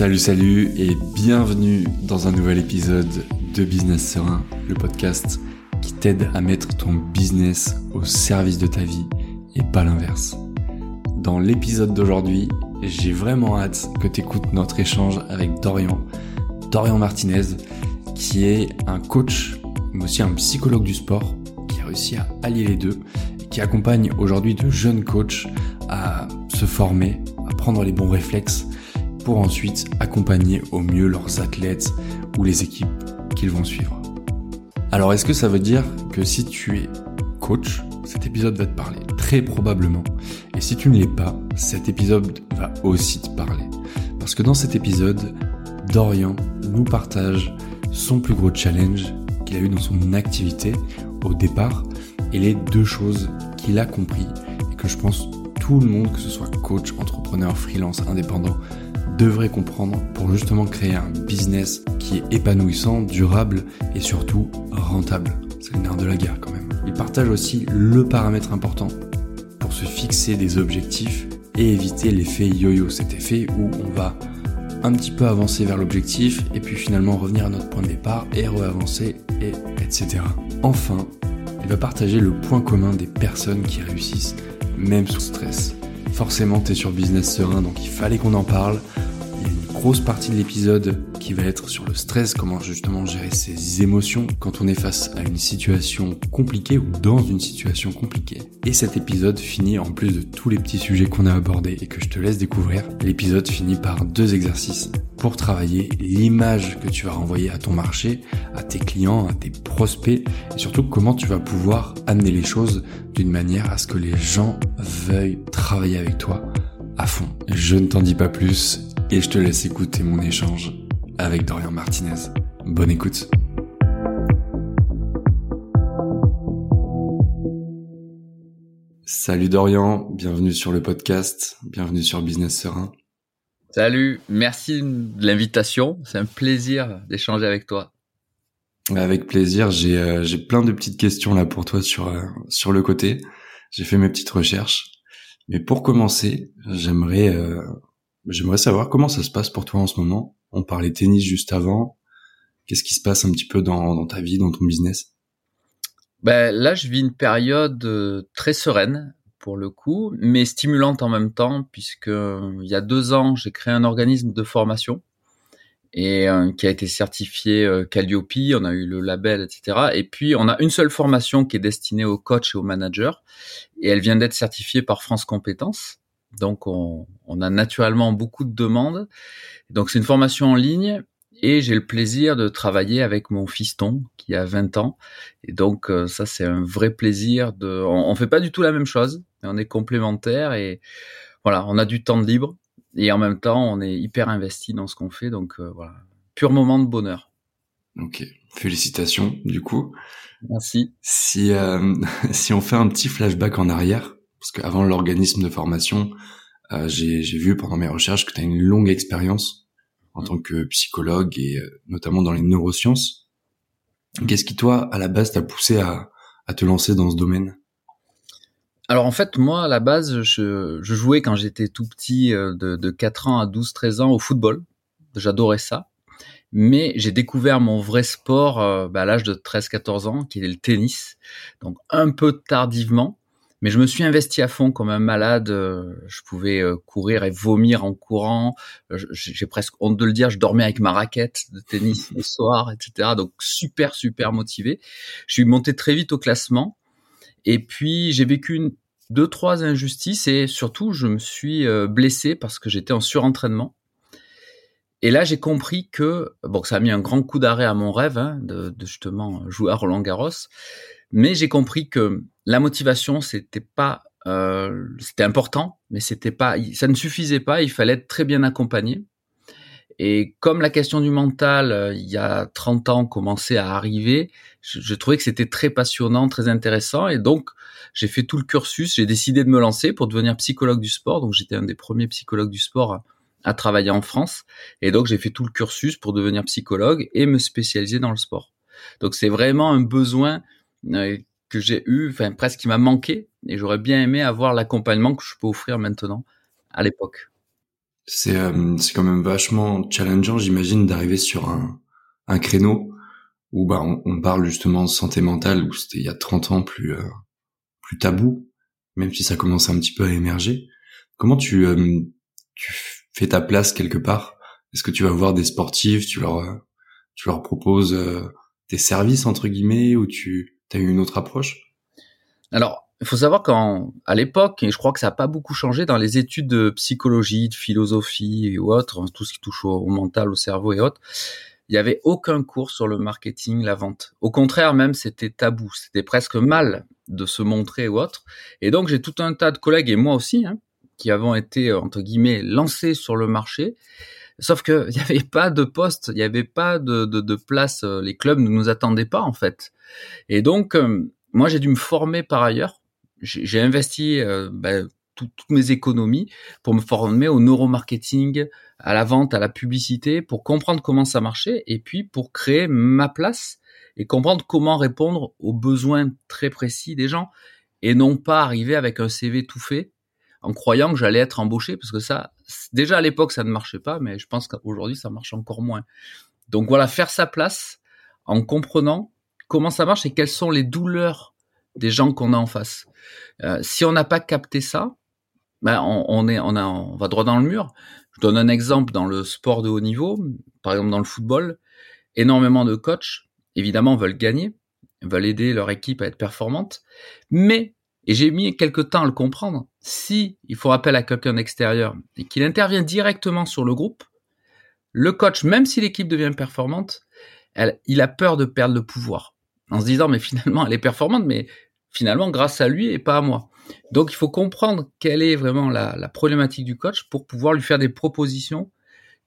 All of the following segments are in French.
Salut, salut et bienvenue dans un nouvel épisode de Business Serein, le podcast qui t'aide à mettre ton business au service de ta vie et pas l'inverse. Dans l'épisode d'aujourd'hui, j'ai vraiment hâte que tu écoutes notre échange avec Dorian, Dorian Martinez, qui est un coach, mais aussi un psychologue du sport, qui a réussi à allier les deux, et qui accompagne aujourd'hui de jeunes coachs à se former, à prendre les bons réflexes, pour ensuite accompagner au mieux leurs athlètes ou les équipes qu'ils vont suivre. Alors est-ce que ça veut dire que si tu es coach, cet épisode va te parler? Très probablement. Et si tu ne l'es pas, cet épisode va aussi te parler. Parce que dans cet épisode, Dorian nous partage son plus gros challenge qu'il a eu dans son activité au départ et les deux choses qu'il a compris et que je pense tout le monde, que ce soit coach, entrepreneur, freelance, indépendant, devrait comprendre pour justement créer un business qui est épanouissant, durable et surtout rentable. C'est le nerf de la guerre quand même. Il partage aussi le paramètre important pour se fixer des objectifs et éviter l'effet yo-yo, cet effet où on va un petit peu avancer vers l'objectif et puis finalement revenir à notre point de départ et reavancer et etc. Enfin, il va partager le point commun des personnes qui réussissent même sous stress. Forcément, tu es sur Business Serein, donc il fallait qu'on en parle grosse partie de l'épisode qui va être sur le stress, comment justement gérer ses émotions quand on est face à une situation compliquée ou dans une situation compliquée. Et cet épisode finit en plus de tous les petits sujets qu'on a abordés et que je te laisse découvrir. L'épisode finit par deux exercices pour travailler l'image que tu vas renvoyer à ton marché, à tes clients, à tes prospects et surtout comment tu vas pouvoir amener les choses d'une manière à ce que les gens veuillent travailler avec toi à fond. Je ne t'en dis pas plus et je te laisse écouter mon échange avec Dorian Martinez. Bonne écoute. Salut Dorian, bienvenue sur le podcast, bienvenue sur Business Serein. Salut, merci de l'invitation, c'est un plaisir d'échanger avec toi. Avec plaisir, j'ai euh, plein de petites questions là pour toi sur euh, sur le côté. J'ai fait mes petites recherches, mais pour commencer, j'aimerais euh, J'aimerais savoir comment ça se passe pour toi en ce moment? On parlait tennis juste avant. Qu'est-ce qui se passe un petit peu dans, ta vie, dans ton business? Ben, Là, je vis une période euh, très sereine pour le coup, mais stimulante en même temps, puisque euh, il y a deux ans, j'ai créé un organisme de formation et euh, qui a été certifié Calliope, on a eu le label, etc. Et puis on a une seule formation qui est destinée aux coachs et aux managers, et elle vient d'être certifiée par France Compétences. Donc, on, a naturellement beaucoup de demandes. Donc, c'est une formation en ligne et j'ai le plaisir de travailler avec mon fiston qui a 20 ans. Et donc, euh, ça, c'est un vrai plaisir. De, on, fait pas du tout la même chose, mais on est complémentaires et voilà, on a du temps de libre et en même temps, on est hyper investi dans ce qu'on fait. Donc, euh, voilà, pur moment de bonheur. Ok, félicitations du coup. Merci. Si euh, si on fait un petit flashback en arrière, parce qu'avant l'organisme de formation, euh, j'ai vu pendant mes recherches que tu as une longue expérience en tant que psychologue et euh, notamment dans les neurosciences. Qu'est-ce qui, toi, à la base, t'a poussé à, à, te lancer dans ce domaine? Alors, en fait, moi, à la base, je, je jouais quand j'étais tout petit, euh, de, de 4 ans à 12, 13 ans, au football. J'adorais ça. Mais j'ai découvert mon vrai sport bah, à l'âge de 13-14 ans, qui est le tennis. Donc, un peu tardivement. Mais je me suis investi à fond comme un malade. Euh, je pouvais euh, courir et vomir en courant. Euh, j'ai presque honte de le dire. Je dormais avec ma raquette de tennis le soir, etc. Donc super super motivé. Je suis monté très vite au classement. Et puis j'ai vécu une, deux trois injustices et surtout je me suis blessé parce que j'étais en surentraînement. Et là, j'ai compris que bon, ça a mis un grand coup d'arrêt à mon rêve hein, de, de, justement jouer à Roland Garros. Mais j'ai compris que la motivation, c'était pas, euh, c'était important, mais c'était pas, ça ne suffisait pas. Il fallait être très bien accompagné. Et comme la question du mental, euh, il y a 30 ans, commençait à arriver, je, trouvais que c'était très passionnant, très intéressant. Et donc, j'ai fait tout le cursus. J'ai décidé de me lancer pour devenir psychologue du sport. Donc, j'étais un des premiers psychologues du sport à, à travailler en France. Et donc, j'ai fait tout le cursus pour devenir psychologue et me spécialiser dans le sport. Donc, c'est vraiment un besoin euh, que j'ai eu, enfin presque qui m'a manqué, et j'aurais bien aimé avoir l'accompagnement que je peux offrir maintenant à l'époque. C'est euh, quand même vachement challengeant, j'imagine, d'arriver sur un, un créneau où bah on, on, parle justement de santé mentale, où c'était il y a 30 ans plus euh, plus tabou, même si ça commence un petit peu à émerger. Comment tu euh, tu fais ta place quelque part? Est-ce que tu vas voir des sportifs, tu leur tu leur proposes des services entre guillemets, ou tu as eu une autre approche? Alors il faut savoir qu'à l'époque, et je crois que ça n'a pas beaucoup changé dans les études de psychologie, de philosophie et autres, tout ce qui touche au, mental, au cerveau et autres, il n'y avait aucun cours sur le marketing, la vente. Au contraire, même, c'était tabou. C'était presque mal de se montrer ou autre. Et donc, j'ai tout un tas de collègues, et moi aussi, hein, qui avons été, entre guillemets, lancés sur le marché. Sauf qu'il n'y avait pas de poste, il n'y avait pas de, place. Les clubs ne nous attendaient pas, en fait. Et donc, euh, moi, j'ai dû me former par ailleurs j'ai investi euh, ben, toutes mes économies pour me former au neuromarketing, à la vente, à la publicité, pour comprendre comment ça marchait et puis pour créer ma place et comprendre comment répondre aux besoins très précis des gens et non pas arriver avec un CV tout fait en croyant que j'allais être embauché parce que ça, déjà à l'époque ça ne marchait pas, mais je pense qu'aujourd'hui ça marche encore moins. Donc voilà, faire sa place en comprenant comment ça marche et quelles sont les douleurs des gens qu'on a en face. Euh, si on n'a pas capté ça, ben on, est, on, va droit dans le mur. Je donne un exemple dans le sport de haut niveau, par exemple dans le football, énormément de coachs, évidemment, veulent gagner, veulent aider leur équipe à être performante, mais, et j'ai mis quelques temps à le comprendre, si il faut appel à quelqu'un d'extérieur et qu'il intervient directement sur le groupe, le coach, même si l'équipe devient performante, il a peur de perdre le pouvoir en se disant mais finalement elle est performante, mais finalement grâce à lui et pas à moi. Donc il faut comprendre quelle est vraiment la, problématique du coach pour pouvoir lui faire des propositions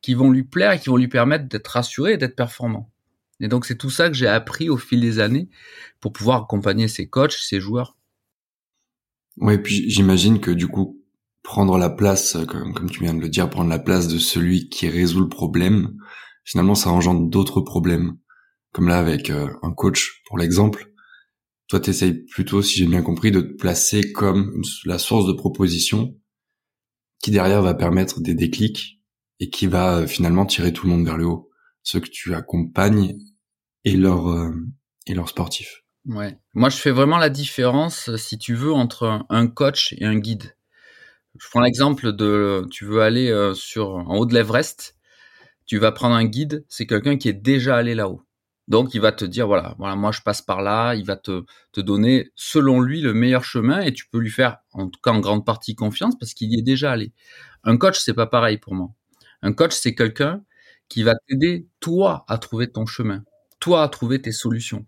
qui vont lui plaire et qui vont lui permettre d'être rassuré et d'être performant. Et donc c'est tout ça que j'ai appris au fil des années pour pouvoir accompagner ses coachs, ses joueurs. Ouais, puis j'imagine que du coup prendre la place, comme, comme tu viens de le dire, prendre la place de celui qui résout le problème, finalement ça engendre d'autres problèmes. Comme là avec euh, un coach pour l'exemple, toi t'essayes plutôt, si j'ai bien compris, de te placer comme la source de proposition qui derrière va permettre des déclics et qui va euh, finalement tirer tout le monde vers le haut, ceux que tu accompagnes et leurs euh, et leurs sportifs. Ouais, moi je fais vraiment la différence, si tu veux, entre un coach et un guide. Je prends l'exemple de, tu veux aller sur en haut de l'Everest, tu vas prendre un guide, c'est quelqu'un qui est déjà allé là-haut. Donc il va te dire voilà, voilà, moi je passe par là, il va te, te donner selon lui le meilleur chemin et tu peux lui faire en tout cas en grande partie confiance parce qu'il y est déjà allé. Un coach c'est pas pareil pour moi. Un coach c'est quelqu'un qui va t'aider toi à trouver ton chemin, toi à trouver tes solutions.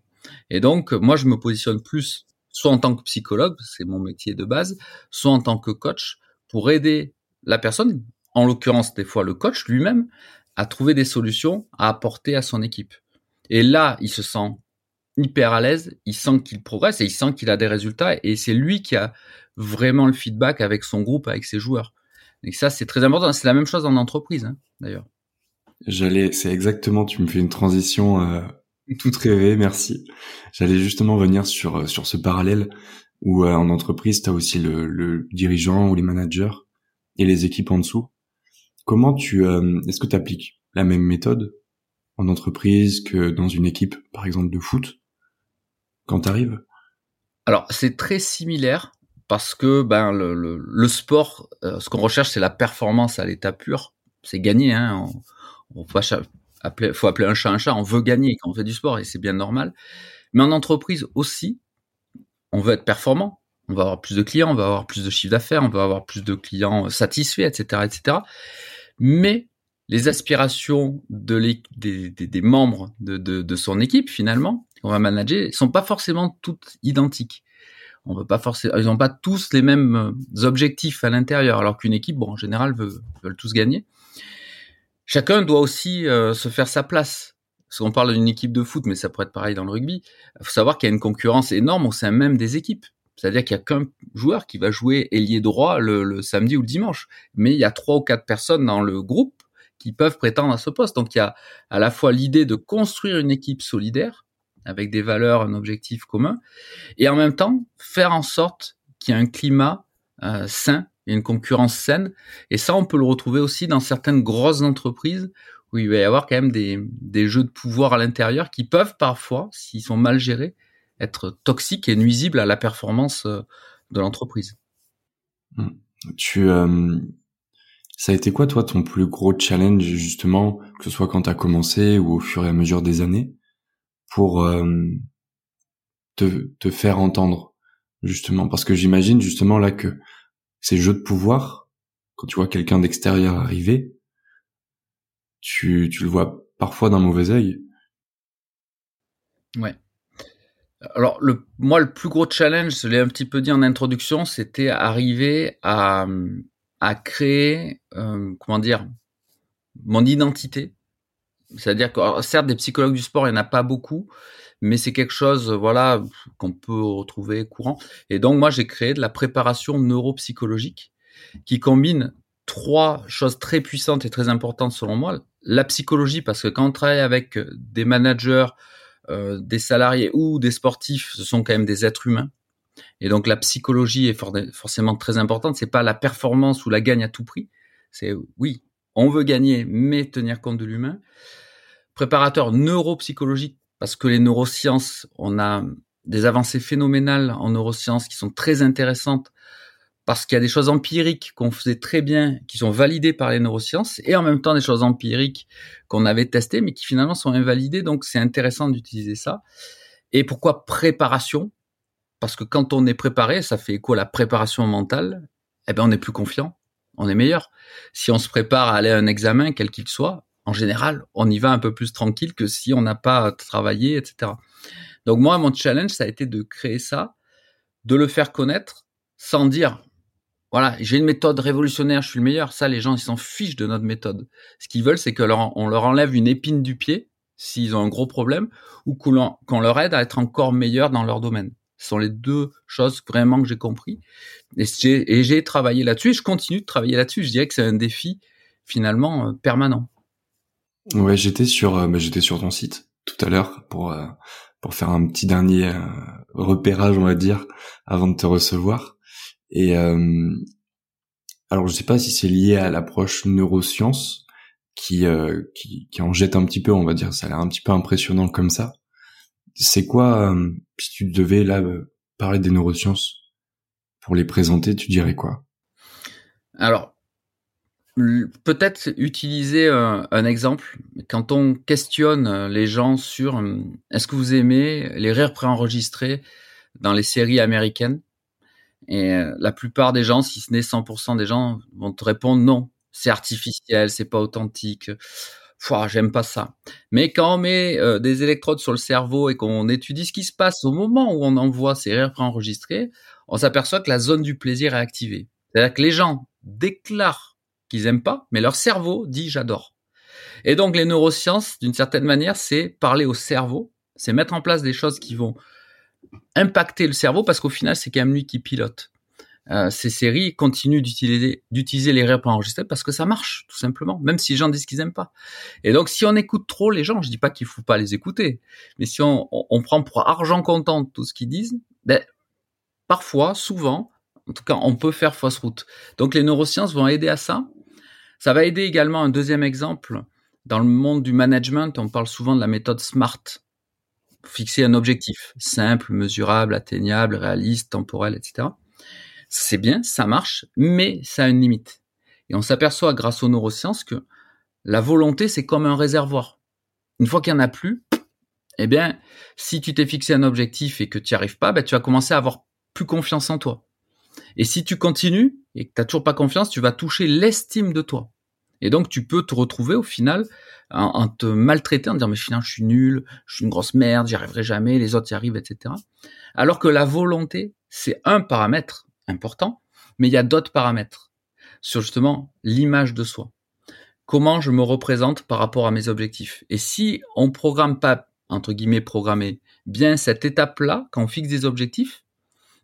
Et donc moi je me positionne plus soit en tant que psychologue, c'est mon métier de base, soit en tant que coach pour aider la personne, en l'occurrence des fois le coach lui-même, à trouver des solutions à apporter à son équipe. Et là, il se sent hyper à l'aise, il sent qu'il progresse et il sent qu'il a des résultats et c'est lui qui a vraiment le feedback avec son groupe, avec ses joueurs. Et ça, c'est très important. C'est la même chose en entreprise, hein, d'ailleurs. J'allais, c'est exactement, tu me fais une transition euh, toute rêvée, merci. J'allais justement venir sur euh, sur ce parallèle où euh, en entreprise, tu as aussi le, le, dirigeant ou les managers et les équipes en dessous. Comment tu, euh, est-ce que tu appliques la même méthode en entreprise que dans une équipe, par exemple, de foot, quand tu arrives Alors, c'est très similaire parce que ben le, le, sport, euh, ce qu'on recherche, c'est la performance à l'état pur. C'est gagner. Hein. On, on appeler, faut appeler un chat un chat. On veut gagner quand on fait du sport et c'est bien normal. Mais en entreprise aussi, on veut être performant. On va avoir plus de clients, on va avoir plus de chiffre d'affaires, on va avoir plus de clients satisfaits, etc., etc. Mais les aspirations de des, membres de, son équipe finalement qu'on va manager sont pas forcément toutes identiques. On veut pas forcément, ils n'ont pas tous les mêmes euh, objectifs à l'intérieur, alors qu'une équipe, bon, en général, veut, veulent tous gagner. Chacun doit aussi euh, se faire sa place. Parce qu'on parle d'une équipe de foot, mais ça pourrait être pareil dans le rugby. Il faut savoir qu'il y a une concurrence énorme au sein même des équipes. C'est-à-dire qu'il y a qu'un joueur qui va jouer ailier droit le, le, samedi ou le dimanche. Mais il y a trois ou quatre personnes dans le groupe qui peuvent prétendre à ce poste. Donc il y a à la fois l'idée de construire une équipe solidaire avec des valeurs, un objectif commun, et en même temps faire en sorte qu'il y ait un climat euh, sain Il y a une concurrence saine. Et ça, on peut le retrouver aussi dans certaines grosses entreprises où il va y avoir quand même des, des jeux de pouvoir à l'intérieur qui peuvent parfois, s'ils sont mal gérés, être toxiques et nuisibles à la performance euh, de l'entreprise. Hmm. Tu, euh, ça a été quoi toi ton plus gros challenge justement, que ce soit quand tu as commencé ou au fur et à mesure des années, pour euh, te, te faire entendre justement? Parce que j'imagine justement là que ces jeux de pouvoir, quand tu vois quelqu'un d'extérieur arriver, tu, tu le vois parfois d'un mauvais œil. Ouais. Alors, moi, le plus gros challenge, je l'ai un petit peu dit en introduction, c'était arriver à, à créer, euh, comment dire, mon identité. C'est-à-dire que, certes, des psychologues du sport, il n'y en a pas beaucoup, mais c'est quelque chose, voilà, qu'on peut retrouver courant. Et donc, moi, j'ai créé de la préparation neuropsychologique qui combine trois choses très puissantes et très importantes selon moi. La psychologie, parce que quand on travaille avec des managers, euh, des salariés ou des sportifs, ce sont quand même des êtres humains. Et donc la psychologie est forcément très importante. C'est pas la performance ou la gagne à tout prix. C'est oui, on veut gagner, mais tenir compte de l'humain. Préparateur neuropsychologique, parce que les neurosciences, on a des avancées phénoménales en neurosciences qui sont très intéressantes parce qu'il y a des choses empiriques qu'on faisait très bien, qui sont validées par les neurosciences, et en même temps des choses empiriques qu'on avait testées, mais qui finalement sont invalidées. Donc c'est intéressant d'utiliser ça. Et pourquoi préparation? Parce que quand on est préparé, ça fait quoi la préparation mentale? Eh bien, on est plus confiant, on est meilleur. Si on se prépare à aller à un examen, quel qu'il soit, en général, on y va un peu plus tranquille que si on n'a pas travaillé, etc. Donc moi, mon challenge, ça a été de créer ça, de le faire connaître, sans dire voilà, j'ai une méthode révolutionnaire, je suis le meilleur. Ça, les gens, ils s'en fichent de notre méthode. Ce qu'ils veulent, c'est que leur, on leur enlève une épine du pied s'ils ont un gros problème ou qu'on leur aide à être encore meilleur dans leur domaine. Ce sont les deux choses vraiment que j'ai compris. Et j'ai travaillé là-dessus et je continue de travailler là-dessus. Je dirais que c'est un défi finalement euh, permanent. Ouais, j'étais sur, euh, j'étais sur ton site tout à l'heure pour euh, pour faire un petit dernier repérage, on va dire, avant de te recevoir. Et euh, alors je sais pas si c'est lié à l'approche neurosciences qui, euh, qui, qui en jette un petit peu, on va dire. Ça a l'air un petit peu impressionnant comme ça. C'est quoi euh, si tu devais là parler des neurosciences pour les présenter, tu dirais quoi? Alors peut-être utiliser un, un, exemple quand on questionne les gens sur est-ce que vous aimez les rires préenregistrés dans les séries américaines? Et euh, la plupart des gens, si ce n'est 100% des gens, vont te répondre non, c'est artificiel, c'est pas authentique. J'aime pas ça. Mais quand on met euh, des électrodes sur le cerveau et qu'on étudie ce qui se passe au moment où on envoie ces rires préenregistrés, on s'aperçoit que la zone du plaisir est activée. C'est-à-dire que les gens déclarent qu'ils aiment pas, mais leur cerveau dit j'adore. Et donc les neurosciences, d'une certaine manière, c'est parler au cerveau, c'est mettre en place des choses qui vont impacter le cerveau parce qu'au final, c'est quand même lui qui pilote. Euh, ces séries continuent d'utiliser d'utiliser les rires enregistrer parce que ça marche tout simplement même si les gens disent qu'ils aiment pas et donc si on écoute trop les gens je dis pas qu'il faut pas les écouter mais si on, on, prend pour argent comptant tout ce qu'ils disent ben parfois souvent en tout cas on peut faire fausse route donc les neurosciences vont aider à ça ça va aider également un deuxième exemple dans le monde du management on parle souvent de la méthode SMART fixer un objectif simple, mesurable, atteignable, réaliste, temporel, etc. C'est bien, ça marche, mais ça a une limite. Et on s'aperçoit grâce aux neurosciences que la volonté, c'est comme un réservoir. Une fois qu'il n'y en a plus, eh bien, si tu t'es fixé un objectif et que tu n'y arrives pas, ben, tu vas commencer à avoir plus confiance en toi. Et si tu continues et que tu n'as toujours pas confiance, tu vas toucher l'estime de toi. Et donc, tu peux te retrouver au final en, te maltraitant, en disant mais finalement je suis nul, je suis une grosse merde, j'y arriverai jamais, les autres y arrivent, etc. Alors que la volonté, c'est un paramètre important, mais il y a d'autres paramètres sur justement l'image de soi. Comment je me représente par rapport à mes objectifs. Et si on programme pas, entre guillemets, programmer bien cette étape-là, quand on fixe des objectifs,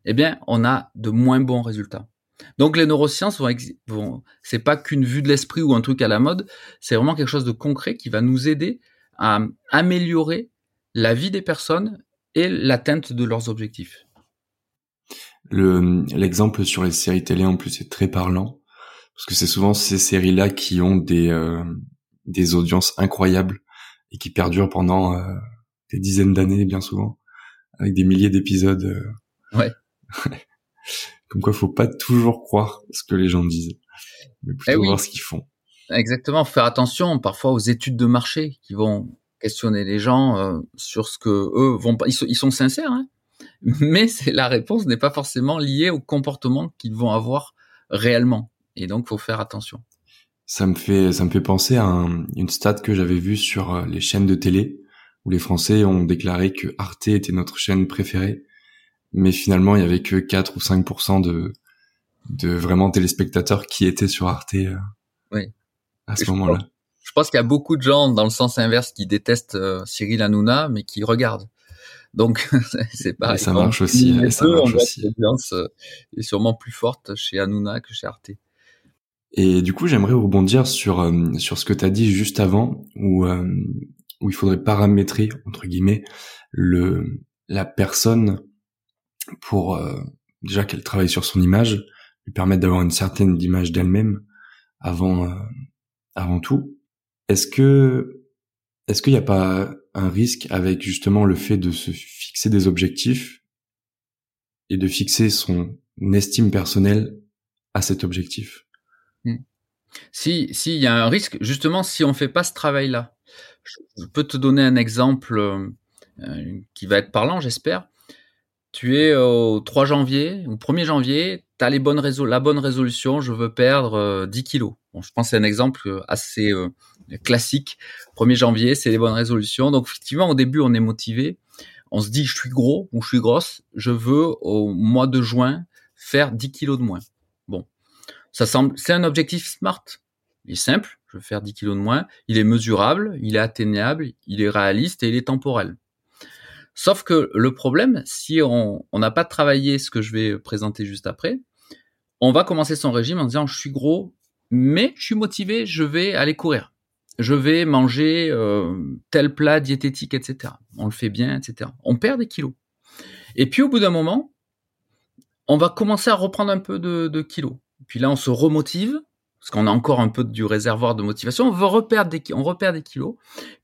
eh bien, on a de moins bons résultats. Donc les neurosciences vont, vont c'est pas qu'une vue de l'esprit ou un truc à la mode, c'est vraiment quelque chose de concret qui va nous aider à améliorer la vie des personnes et l'atteinte de leurs objectifs. Le l'exemple sur les séries télé en plus est très parlant parce que c'est souvent ces séries-là qui ont des euh, des audiences incroyables et qui perdurent pendant euh, des dizaines d'années bien souvent avec des milliers d'épisodes. Euh. Ouais. Comme quoi, faut pas toujours croire ce que les gens disent, mais plutôt eh voir ce qu'ils font. Exactement, faire attention parfois aux études de marché qui vont questionner les gens euh, sur ce que eux vont pas. Ils, sont, ils sont sincères, hein mais la réponse n'est pas forcément liée au comportement qu'ils vont avoir réellement. Et donc, faut faire attention. Ça me fait, ça me fait penser à une stat que j'avais vue sur euh, les chaînes de télé où les Français ont déclaré que Arte était notre chaîne préférée, mais finalement il y avait que 4 ou 5% de de vraiment téléspectateurs qui étaient sur Arte. Euh, oui. À ce moment-là. Je pense qu'il y a beaucoup de gens dans le sens inverse qui détestent euh, Cyril Hanouna, mais qui regardent. Donc c'est pas. ça marche aussi. ça marche aussi. L'audience euh, est sûrement plus forte chez Hanouna que chez Arte. Et du coup, j'aimerais rebondir sur euh, sur ce que tu as dit juste avant, où où il faudrait paramétrer entre guillemets le la personne pour déjà qu'elle travaille sur son image, lui permettre d'avoir une certaine image d'elle-même avant avant tout. Est-ce que est-ce qu'il n'y a pas un risque avec justement le fait de se fixer des objectifs et de fixer son estime personnelle à cet objectif? Hmm. Si s'il y a un risque, justement, si on fait pas ce travail-là, je peux te donner un exemple euh, qui va être parlant, j'espère. Tu es au 3 janvier ou 1er janvier, tu as les bonnes la bonne résolution, je veux perdre 10 euh, kilos. Bon, je pense que c'est un exemple assez euh, classique. 1er janvier, c'est les bonnes résolutions. Donc effectivement, au début, on est motivé. On se dit, je suis gros ou je suis grosse, je veux au mois de juin faire 10 kilos de moins. Bon, ça semble, c'est un objectif smart. Il est simple, je veux faire 10 kilos de moins. Il est mesurable, il est atteignable, il est réaliste et il est temporel. Sauf que le problème, si on n'a pas travaillé ce que je vais présenter juste après, on va commencer son régime en disant je suis gros, mais je suis motivé, je vais aller courir. Je vais manger euh, tel plat diététique, etc. On le fait bien, etc. On perd des kilos. Et puis au bout d'un moment, on va commencer à reprendre un peu de, de kilos. Puis là, on se remotive parce qu'on a encore un peu du réservoir de motivation, on veut repère des kilos.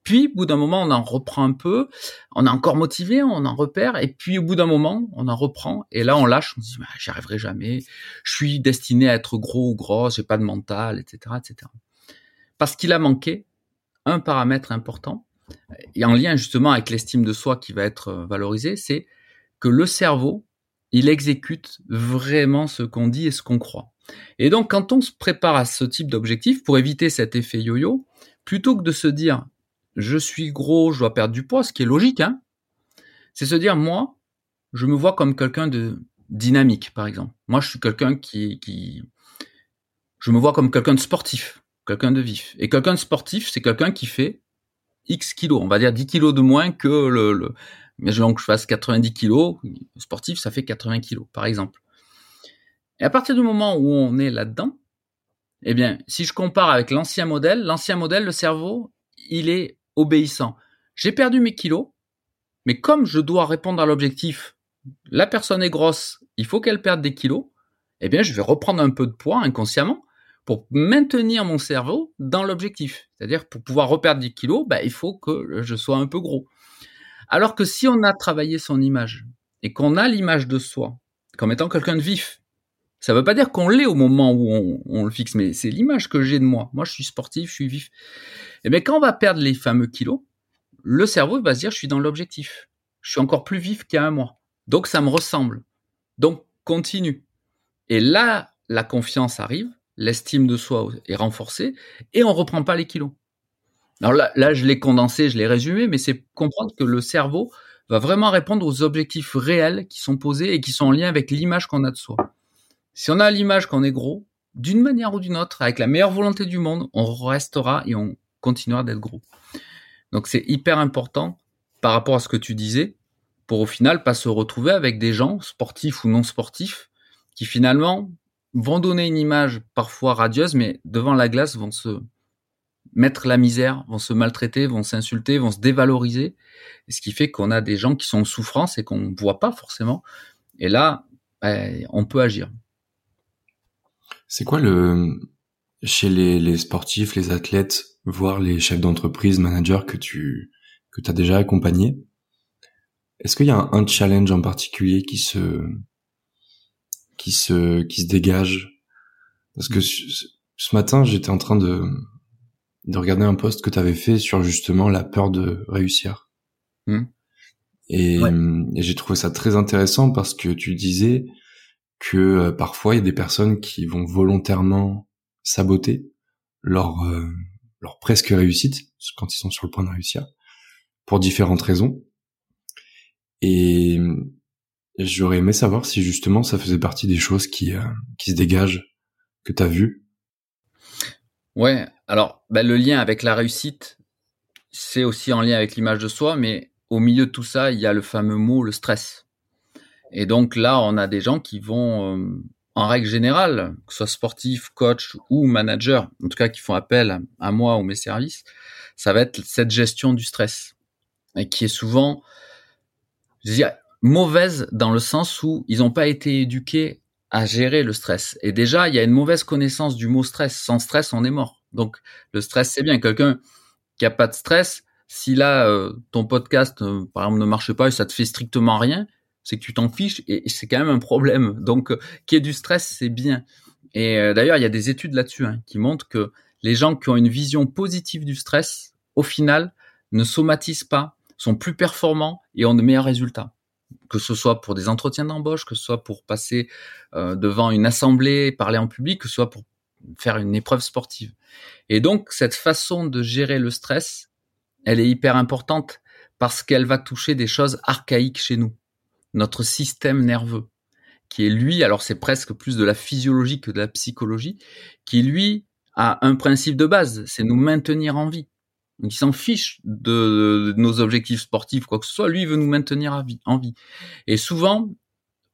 Puis, au bout d'un moment, on en reprend un peu, on est encore motivé, on en repère, et puis au bout d'un moment, on en reprend, et là, on lâche, on se dit, bah, j'y arriverai jamais, je suis destiné à être gros ou grosse, j'ai pas de mental, etc., etc. Parce qu'il a manqué un paramètre important, et en lien justement avec l'estime de soi qui va être euh, valorisée, c'est que le cerveau, il exécute vraiment ce qu'on dit et ce qu'on croit. Et donc, quand on se prépare à ce type d'objectif, pour éviter cet effet yo-yo, plutôt que de se dire je suis gros, je dois perdre du poids, ce qui est logique, hein, c'est se dire moi, je me vois comme quelqu'un de dynamique, par exemple. Moi, je suis quelqu'un qui, je me vois comme quelqu'un de sportif, quelqu'un de vif. Et quelqu'un de sportif, c'est quelqu'un qui fait X kilos, on va dire 10 kilos de moins que le, le imaginons que je fasse 90 kilos, sportif, ça fait 80 kilos, par exemple. Et à partir du moment où on est là-dedans, eh bien, si je compare avec l'ancien modèle, l'ancien modèle, le cerveau, il est obéissant. J'ai perdu mes kilos, mais comme je dois répondre à l'objectif, la personne est grosse, il faut qu'elle perde des kilos, eh bien, je vais reprendre un peu de poids inconsciemment pour maintenir mon cerveau dans l'objectif. C'est-à-dire, pour pouvoir reperdre des kilos, bah, il faut que je sois un peu gros. Alors que si on a travaillé son image et qu'on a l'image de soi comme étant quelqu'un de vif, ça veut pas dire qu'on l'est au moment où on, le fixe, mais c'est l'image que j'ai de moi. Moi, je suis sportif, je suis vif. Et eh bien, quand on va perdre les fameux kilos, le cerveau va se dire, je suis dans l'objectif. Je suis encore plus vif qu'il y a un mois. Donc, ça me ressemble. Donc, continue. Et là, la confiance arrive, l'estime de soi est renforcée, et on reprend pas les kilos. Alors là, là je l'ai condensé, je l'ai résumé, mais c'est comprendre que le cerveau va vraiment répondre aux objectifs réels qui sont posés et qui sont en lien avec l'image qu'on a de soi. Si on a l'image qu'on est gros, d'une manière ou d'une autre, avec la meilleure volonté du monde, on restera et on continuera d'être gros. Donc c'est hyper important par rapport à ce que tu disais, pour au final pas se retrouver avec des gens, sportifs ou non sportifs, qui finalement vont donner une image parfois radieuse, mais devant la glace vont se mettre la misère, vont se maltraiter, vont s'insulter, vont se dévaloriser, ce qui fait qu'on a des gens qui sont en souffrance et qu'on ne voit pas forcément. Et là, ben, on peut agir. C'est quoi le chez les, les, sportifs, les athlètes, voire les chefs d'entreprise, managers que tu que as déjà accompagnés Est-ce qu'il y a un, challenge en particulier qui se qui se qui se dégage? Parce que ce matin, j'étais en train de de regarder un post que tu avais fait sur justement la peur de réussir. Hmm. Et, et j'ai trouvé ça très intéressant parce que tu disais que euh, parfois il y a des personnes qui vont volontairement saboter leur euh, leur presque réussite quand ils sont sur le point de réussir pour différentes raisons. Et j'aurais aimé savoir si justement ça faisait partie des choses qui euh, qui se dégagent que tu as vu. Ouais, alors bah, le lien avec la réussite, c'est aussi en lien avec l'image de soi, mais au milieu de tout ça, il y a le fameux mot, le stress. Et donc là, on a des gens qui vont, euh, en règle générale, que ce soit sportif, coach ou manager, en tout cas qui font appel à moi ou mes services, ça va être cette gestion du stress. Et qui est souvent, je mauvaise dans le sens où ils n'ont pas été éduqués à gérer le stress. Et déjà, il y a une mauvaise connaissance du mot stress. Sans stress, on est mort. Donc, le stress, c'est bien. Quelqu'un qui a pas de stress, si là, euh, ton podcast, euh, par exemple, ne marche pas et ça te fait strictement rien, c'est que tu t'en fiches et, c'est quand même un problème. Donc, euh, qu'il y ait du stress, c'est bien. Et euh, d'ailleurs, il y a des études là-dessus hein, qui montrent que les gens qui ont une vision positive du stress, au final, ne somatisent pas, sont plus performants et ont de meilleurs résultats. Que ce soit pour des entretiens d'embauche, que ce soit pour passer euh, devant une assemblée, parler en public, que ce soit pour faire une épreuve sportive. Et donc, cette façon de gérer le stress, elle est hyper importante parce qu'elle va toucher des choses archaïques chez nous notre système nerveux, qui est lui, alors c'est presque plus de la physiologie que de la psychologie, qui lui a un principe de base, c'est nous maintenir en vie. Donc il s'en fiche de, nos objectifs sportifs, quoi que ce soit, lui il veut nous maintenir en vie, en vie. Et souvent,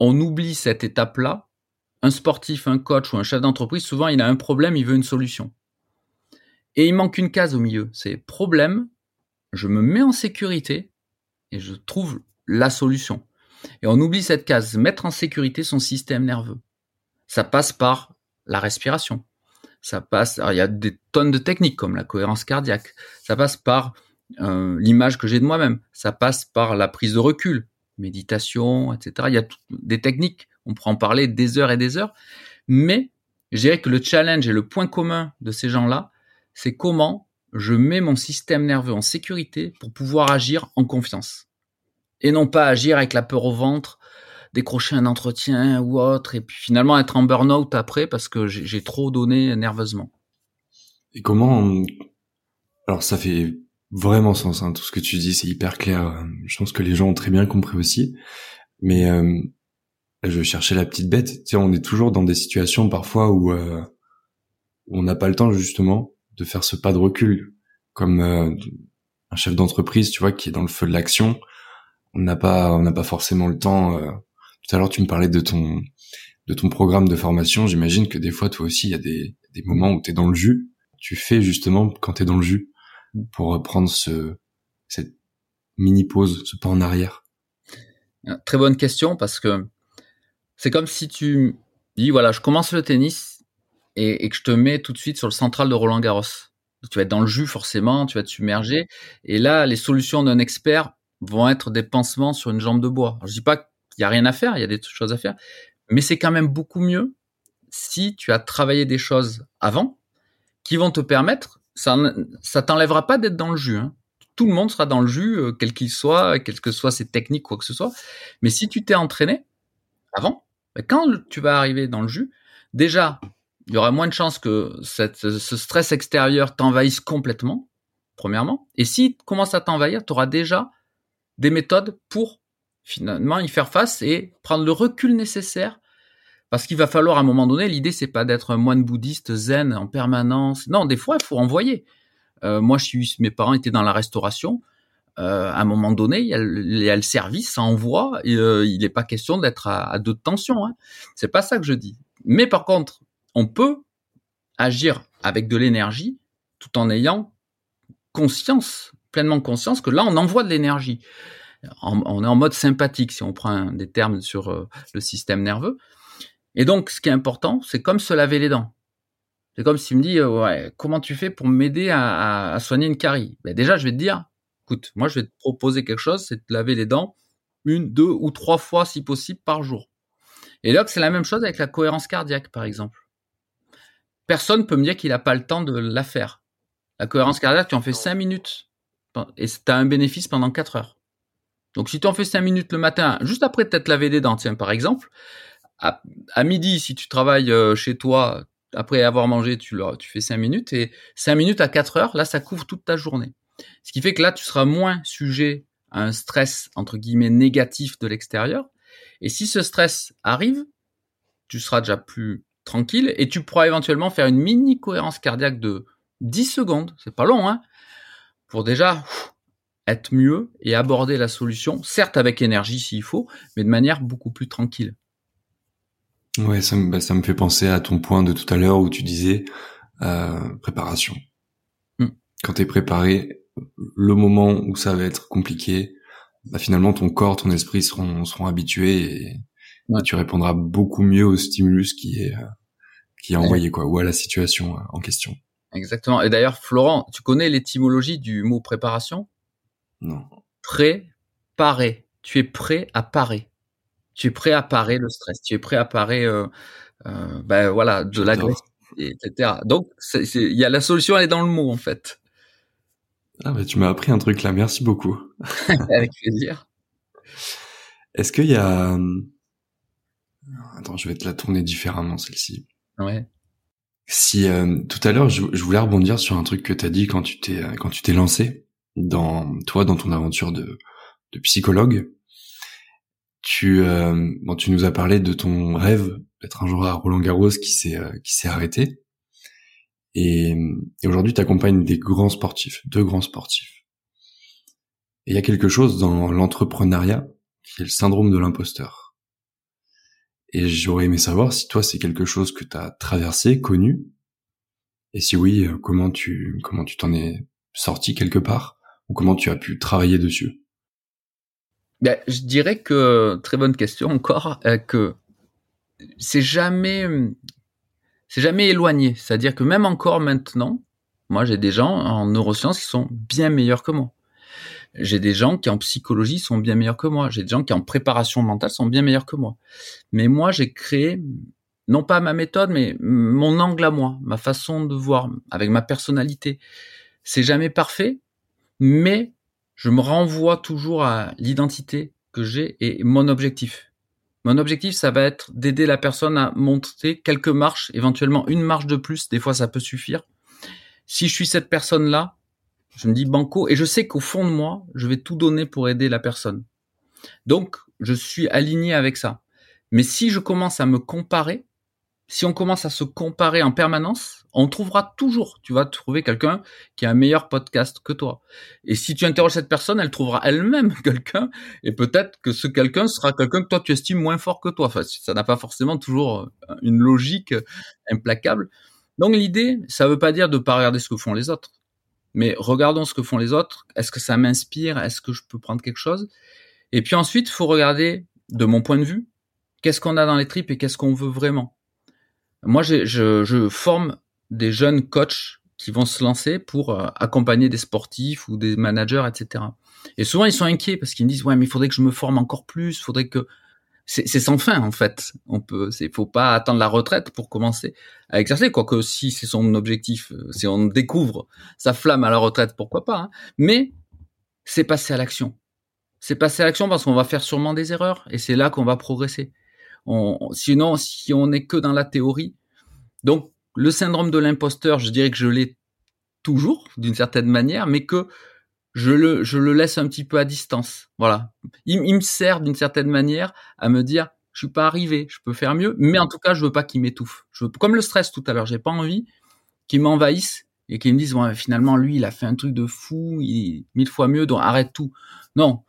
on oublie cette étape-là. Un sportif, un coach ou un chef d'entreprise, souvent il a un problème, il veut une solution. Et il manque une case au milieu, c'est problème, je me mets en sécurité et je trouve la solution. Et on oublie cette case, mettre en sécurité son système nerveux. Ça passe par la respiration. Ça passe, il y a des tonnes de techniques comme la cohérence cardiaque. Ça passe par euh, l'image que j'ai de moi-même. Ça passe par la prise de recul, méditation, etc. Il y a des techniques. On pourrait en parler des heures et des heures. Mais je dirais que le challenge et le point commun de ces gens-là, c'est comment je mets mon système nerveux en sécurité pour pouvoir agir en confiance et non pas agir avec la peur au ventre, décrocher un entretien ou autre, et puis finalement être en burn-out après parce que j'ai trop donné nerveusement. Et comment Alors ça fait vraiment sens, hein, tout ce que tu dis, c'est hyper clair. Je pense que les gens ont très bien compris aussi. Mais euh, je cherchais la petite bête. Tu on est toujours dans des situations parfois où, euh, on n'a pas le temps justement de faire ce pas de recul, comme euh, un chef d'entreprise, tu vois, qui est dans le feu de l'action on n'a pas on n'a pas forcément le temps. Euh, tout à l'heure, tu me parlais de ton de ton programme de formation. J'imagine que des fois, toi aussi, il y a des, des moments où tu es dans le jus. Tu fais justement quand tu es dans le jus pour prendre ce cette mini pause, ce pas en arrière. Euh, très bonne question parce que c'est comme si tu dis voilà, je commence le tennis et, et, que je te mets tout de suite sur le central de Roland Garros. Tu vas être dans le jus forcément, tu vas te submerger. Et là, les solutions d'un expert vont être des pansements sur une jambe de bois. Je je dis pas qu'il y a rien à faire, il y a des choses à faire, mais c'est quand même beaucoup mieux si tu as travaillé des choses avant qui vont te permettre, ça, ça t'enlèvera pas d'être dans le jus. Hein. Tout le monde sera dans le jus, euh, quel qu'il soit, quelles que soient ses techniques, quoi que ce soit. Mais si tu t'es entraîné avant, ben, quand tu vas arriver dans le jus, déjà, il y aura moins de chances que ce stress extérieur t'envahisse complètement, premièrement. Et s'il commence à t'envahir, tu auras déjà des méthodes pour finalement y faire face et prendre le recul nécessaire parce qu'il va falloir à un moment donné, l'idée c'est pas d'être un moine bouddhiste zen en permanence. Non, des fois il faut envoyer. Euh, moi, je suis, mes parents étaient dans la restauration. Euh, à un moment donné, il y, a le, service, ça envoie. Et, euh, il n'est pas question d'être à, à, deux tensions. Hein. C'est pas ça que je dis. Mais par contre, on peut agir avec de l'énergie tout en ayant conscience pleinement conscience que là, on envoie de l'énergie. on est en mode sympathique si on prend des termes sur euh, le système nerveux. Et donc, ce qui est important, c'est comme se laver les dents. C'est comme s'il me dit, euh, comment tu fais pour m'aider à, soigner une carie? Ben Déjà, je vais te dire, écoute, moi, je vais te proposer quelque chose, c'est de laver les dents une, deux ou trois fois, si possible, par jour. Et là, c'est la même chose avec la cohérence cardiaque, par exemple. Personne peut me dire qu'il n'a pas le temps de la faire. La cohérence cardiaque, tu en fais cinq minutes et tu as un bénéfice pendant quatre heures. Donc, si tu en fais cinq minutes le matin, juste après t'être lavé les dents, tiens, par exemple, à, midi, si tu travailles euh, chez toi, après avoir mangé, tu, tu fais cinq minutes et cinq minutes à quatre heures, là, ça couvre toute ta journée. Ce qui fait que là, tu seras moins sujet à un stress, entre guillemets, négatif de l'extérieur. Et si ce stress arrive, tu seras déjà plus tranquille et tu pourras éventuellement faire une mini cohérence cardiaque de 10 secondes, c'est pas long, hein, pour déjà être mieux et aborder la solution, certes avec énergie s'il faut, mais de manière beaucoup plus tranquille. Ouais, ça me, bah, ça me fait penser à ton point de tout à l'heure où tu disais euh, préparation. Mm. Quand tu es préparé, le moment où ça va être compliqué, bah, finalement ton corps, ton esprit seront, seront habitués et, tu répondras beaucoup mieux au stimulus qui est euh, qui est envoyé quoi, ou à la situation euh, en question. Exactement. Et d'ailleurs, Florent, tu connais l'étymologie du mot préparation? Non. Préparer. Tu es prêt à parer. Tu es prêt à parer le stress. Tu es prêt à parer, euh, euh, ben voilà, de l'agression, etc. Donc, il y a la solution, elle est dans le mot en fait. Ah bah tu m'as appris un truc là. Merci beaucoup. Avec plaisir. Est-ce qu'il y a Attends, je vais te la tourner différemment celle-ci. Ouais. Si euh, tout à l'heure, je, voulais rebondir sur un truc que tu as dit quand tu t'es euh, quand tu t'es lancé dans toi dans ton aventure de, psychologue. Tu euh, tu nous as parlé de ton rêve d'être un jour à Roland Garros qui s'est qui s'est arrêté. Et, et aujourd'hui, tu accompagnes des grands sportifs, deux grands sportifs. Et il y a quelque chose dans l'entrepreneuriat qui est le syndrome de l'imposteur. Et j'aurais aimé savoir si toi c'est quelque chose que tu as traversé, connu, et si oui, euh, comment tu comment tu t'en es sorti quelque part? Ou comment tu as pu travailler dessus? Ben, je dirais que très bonne question encore euh, que c'est jamais c'est jamais éloigné, c'est-à-dire que même encore maintenant, moi j'ai des gens en neurosciences qui sont bien meilleurs que moi. J'ai des gens qui en psychologie sont bien meilleurs que moi. J'ai des gens qui en préparation mentale sont bien meilleurs que moi. Mais moi, j'ai créé non pas ma méthode, mais mon angle à moi, ma façon de voir, avec ma personnalité. C'est jamais parfait, mais je me renvoie toujours à l'identité que j'ai et mon objectif. Mon objectif, ça va être d'aider la personne à monter quelques marches, éventuellement une marche de plus. Des fois, ça peut suffire. Si je suis cette personne-là, je me dis banco et je sais qu'au fond de moi, je vais tout donner pour aider la personne. Donc, je suis aligné avec ça. Mais si je commence à me comparer, si on commence à se comparer en permanence, on trouvera toujours, tu vas trouver quelqu'un qui a un meilleur podcast que toi. Et si tu interroges cette personne, elle trouvera elle-même quelqu'un, et peut-être que ce quelqu'un sera quelqu'un que toi tu estimes moins fort que toi. Enfin, ça n'a pas forcément toujours une logique implacable. Donc l'idée, ça veut pas dire de pas regarder ce que font les autres mais regardons ce que font les autres. Est-ce que ça m'inspire? Est-ce que je peux prendre quelque chose? Et puis ensuite, il faut regarder, de mon point de vue, qu'est-ce qu'on a dans les tripes et qu'est-ce qu'on veut vraiment. Moi, je, je, forme des jeunes coachs qui vont se lancer pour euh, accompagner des sportifs ou des managers, etc. Et souvent, ils sont inquiets parce qu'ils me disent, ouais, mais il faudrait que je me forme encore plus, il faudrait que c'est sans fin en fait. On peut, c'est faut pas attendre la retraite pour commencer à exercer. Quoique si c'est son objectif, euh, si on découvre sa flamme à la retraite, pourquoi pas. Hein. Mais c'est passer à l'action. C'est passer à l'action parce qu'on va faire sûrement des erreurs et c'est là qu'on va progresser. On, sinon, si on n'est que dans la théorie, donc le syndrome de l'imposteur, je dirais que je l'ai toujours d'une certaine manière, mais que je le, je le laisse un petit peu à distance. Voilà. Il, me sert d'une certaine manière à me dire, je suis pas arrivé, je peux faire mieux, mais en tout cas, je veux pas qu'il m'étouffe. Je veux, comme le stress tout à l'heure, j'ai pas envie qu'il m'envahisse et qu'il me dise, ouais, finalement, lui, il a fait un truc de fou, il est mille fois mieux, donc arrête tout. Non.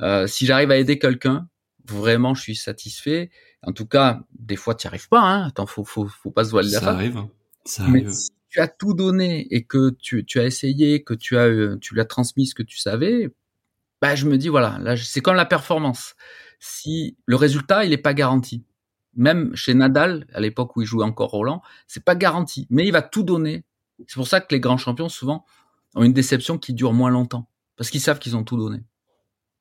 Euh, si j'arrive à aider quelqu'un, vraiment, je suis satisfait. En tout cas, des fois, tu n'y arrives pas, hein. Attends, faut, faut, faut pas se voiler la Ça arrive. Ça arrive as tout donné et que tu, tu as essayé, que tu as, euh, tu l'as transmis ce que tu savais, bah, je me dis voilà, là c'est comme la performance. Si le résultat il n'est pas garanti, même chez Nadal à l'époque où il jouait encore Roland, c'est pas garanti, mais il va tout donner. C'est pour ça que les grands champions souvent ont une déception qui dure moins longtemps parce qu'ils savent qu'ils ont tout donné.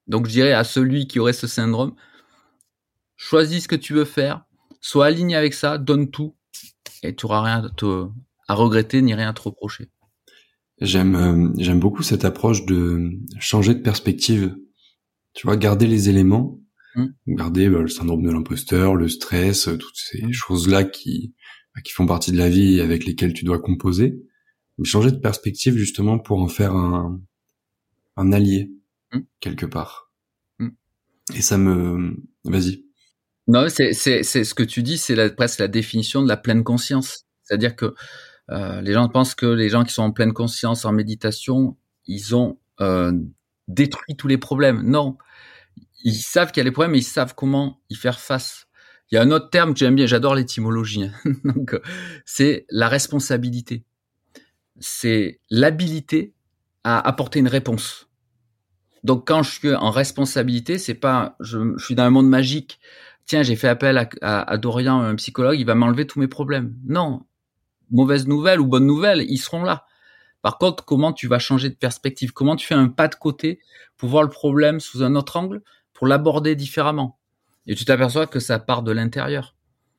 Donc je dirais à celui qui aurait ce syndrome, choisis ce que tu veux faire, sois aligné avec ça, donne tout et tu auras rien à regretter ni rien à te reprocher. J'aime euh, j'aime beaucoup cette approche de changer de perspective. Tu vois, garder les éléments, mmh. garder bah, le syndrome de l'imposteur, le stress, euh, toutes ces mmh. choses-là qui bah, qui font partie de la vie et avec lesquelles tu dois composer. Mais changer de perspective justement pour en faire un un allié mmh. quelque part. Et ça me vas-y. Non, c'est c'est c'est ce que tu dis, c'est presque la définition de la pleine conscience. C'est-à-dire que euh, les gens pensent que les gens qui sont en pleine conscience, en méditation, ils ont euh, détruit tous les problèmes. Non, ils savent qu'il y a les problèmes, mais ils savent comment y faire face. Il y a un autre terme que j'aime bien, j'adore l'étymologie. Hein. Donc, c'est la responsabilité. C'est l'habilité à apporter une réponse. Donc, quand je suis en responsabilité, c'est pas, je, suis dans un monde magique. Tiens, j'ai fait appel à Dorian, un psychologue, il va m'enlever tous mes problèmes. Non, mauvaise nouvelle ou bonne nouvelle, ils seront là. Par contre, comment tu vas changer de perspective? Comment tu fais un pas de côté pour voir le problème sous un autre angle, pour l'aborder différemment? Et tu t'aperçois que ça part de l'intérieur.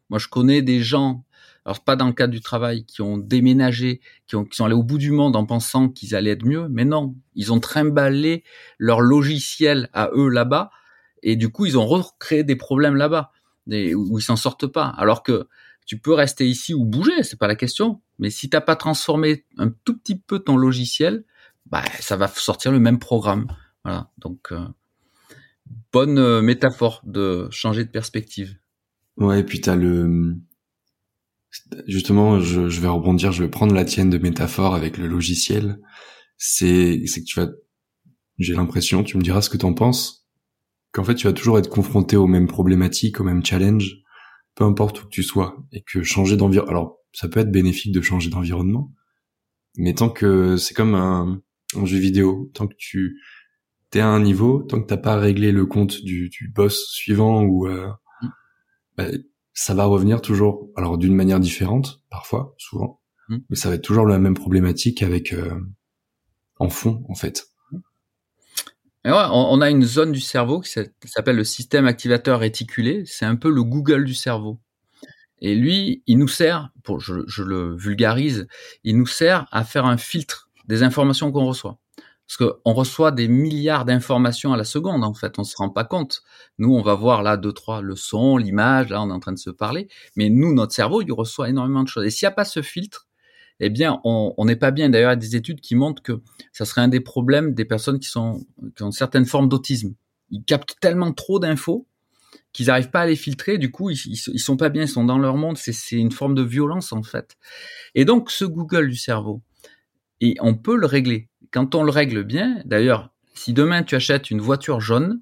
Moi, je connais des gens, alors pas dans le cadre du travail, qui ont déménagé, qui, ont, qui sont allés au bout du monde en pensant qu'ils allaient être mieux, mais non, ils ont trimballé leur logiciel à eux là-bas, et du coup, ils ont recréé des problèmes là-bas, où ils s'en sortent pas. Alors que tu peux rester ici ou bouger, c'est pas la question. Mais si t'as pas transformé un tout petit peu ton logiciel, bah ça va sortir le même programme. Voilà. Donc euh, bonne euh, métaphore de changer de perspective. Ouais, et puis t'as le justement, je, je, vais rebondir, je vais prendre la tienne de métaphore avec le logiciel. C'est c'est que tu vas, j'ai l'impression, tu me diras ce que t'en penses, qu'en fait tu vas toujours être confronté aux mêmes problématiques, aux mêmes challenges peu importe où tu sois, et que changer d'environnement, alors ça peut être bénéfique de changer d'environnement, mais tant que c'est comme un, jeu vidéo, tant que tu t'es à un niveau, tant que t'as pas réglé le compte du, du boss suivant ou euh, mm. bah, ça va revenir toujours, alors d'une manière différente parfois, souvent, mm. mais ça va être toujours la même problématique avec euh, en fond en fait on, a une zone du cerveau qui s'appelle le système activateur réticulé. C'est un peu le Google du cerveau. Et lui, il nous sert, pour je, je le vulgarise, il nous sert à faire un filtre des informations qu'on reçoit. Parce qu'on reçoit des milliards d'informations à la seconde, en fait, on se rend pas compte. Nous, on va voir là deux, trois, le son, l'image, là, on est en train de se parler. Mais nous, notre cerveau, il reçoit énormément de choses. Et s'il n'y a pas ce filtre, eh bien, on n'est pas bien. D'ailleurs, il y a des études qui montrent que ça serait un des problèmes des personnes qui ont certaines formes d'autisme. Ils captent tellement trop d'infos qu'ils n'arrivent pas à les filtrer. Du coup, ils, ils, sont pas bien, ils sont dans leur monde. C'est une forme de violence en fait. Et donc, ce Google du cerveau, et on peut le régler. Quand on le règle bien, d'ailleurs, si demain tu achètes une voiture jaune,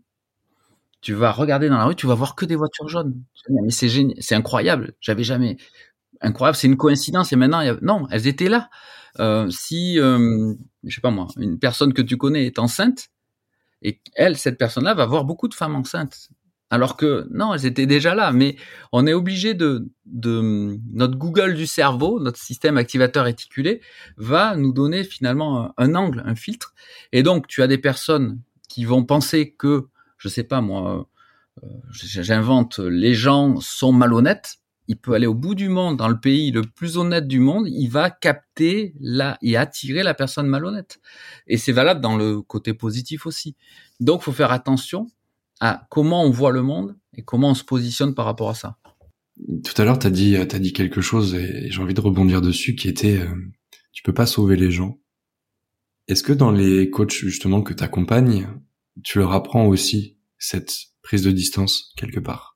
tu vas regarder dans la rue, tu vas voir que des voitures jaunes. Mais c'est génial, c'est incroyable. J'avais jamais incroyable, c'est une coïncidence et maintenant, non, elles étaient là. Euh, si, euh, je sais pas moi, une personne que tu connais est enceinte, et elle, cette personne-là, va voir beaucoup de femmes enceintes. Alors que non, elles étaient déjà là, mais on est obligé de, de notre Google du cerveau, notre système activateur réticulé, va nous donner finalement un, angle, un filtre. Et donc, tu as des personnes qui vont penser que, je sais pas moi, euh, j'invente, les gens sont malhonnêtes il peut aller au bout du monde, dans le pays le plus honnête du monde, il va capter la, et attirer la personne malhonnête. Et c'est valable dans le côté positif aussi. Donc, faut faire attention à comment on voit le monde et comment on se positionne par rapport à ça. Tout à l'heure, t'as dit, t'as dit quelque chose et j'ai envie de rebondir dessus, qui était, euh, tu peux pas sauver les gens. Est-ce que dans les coachs justement que t'accompagnes, tu leur apprends aussi cette prise de distance quelque part?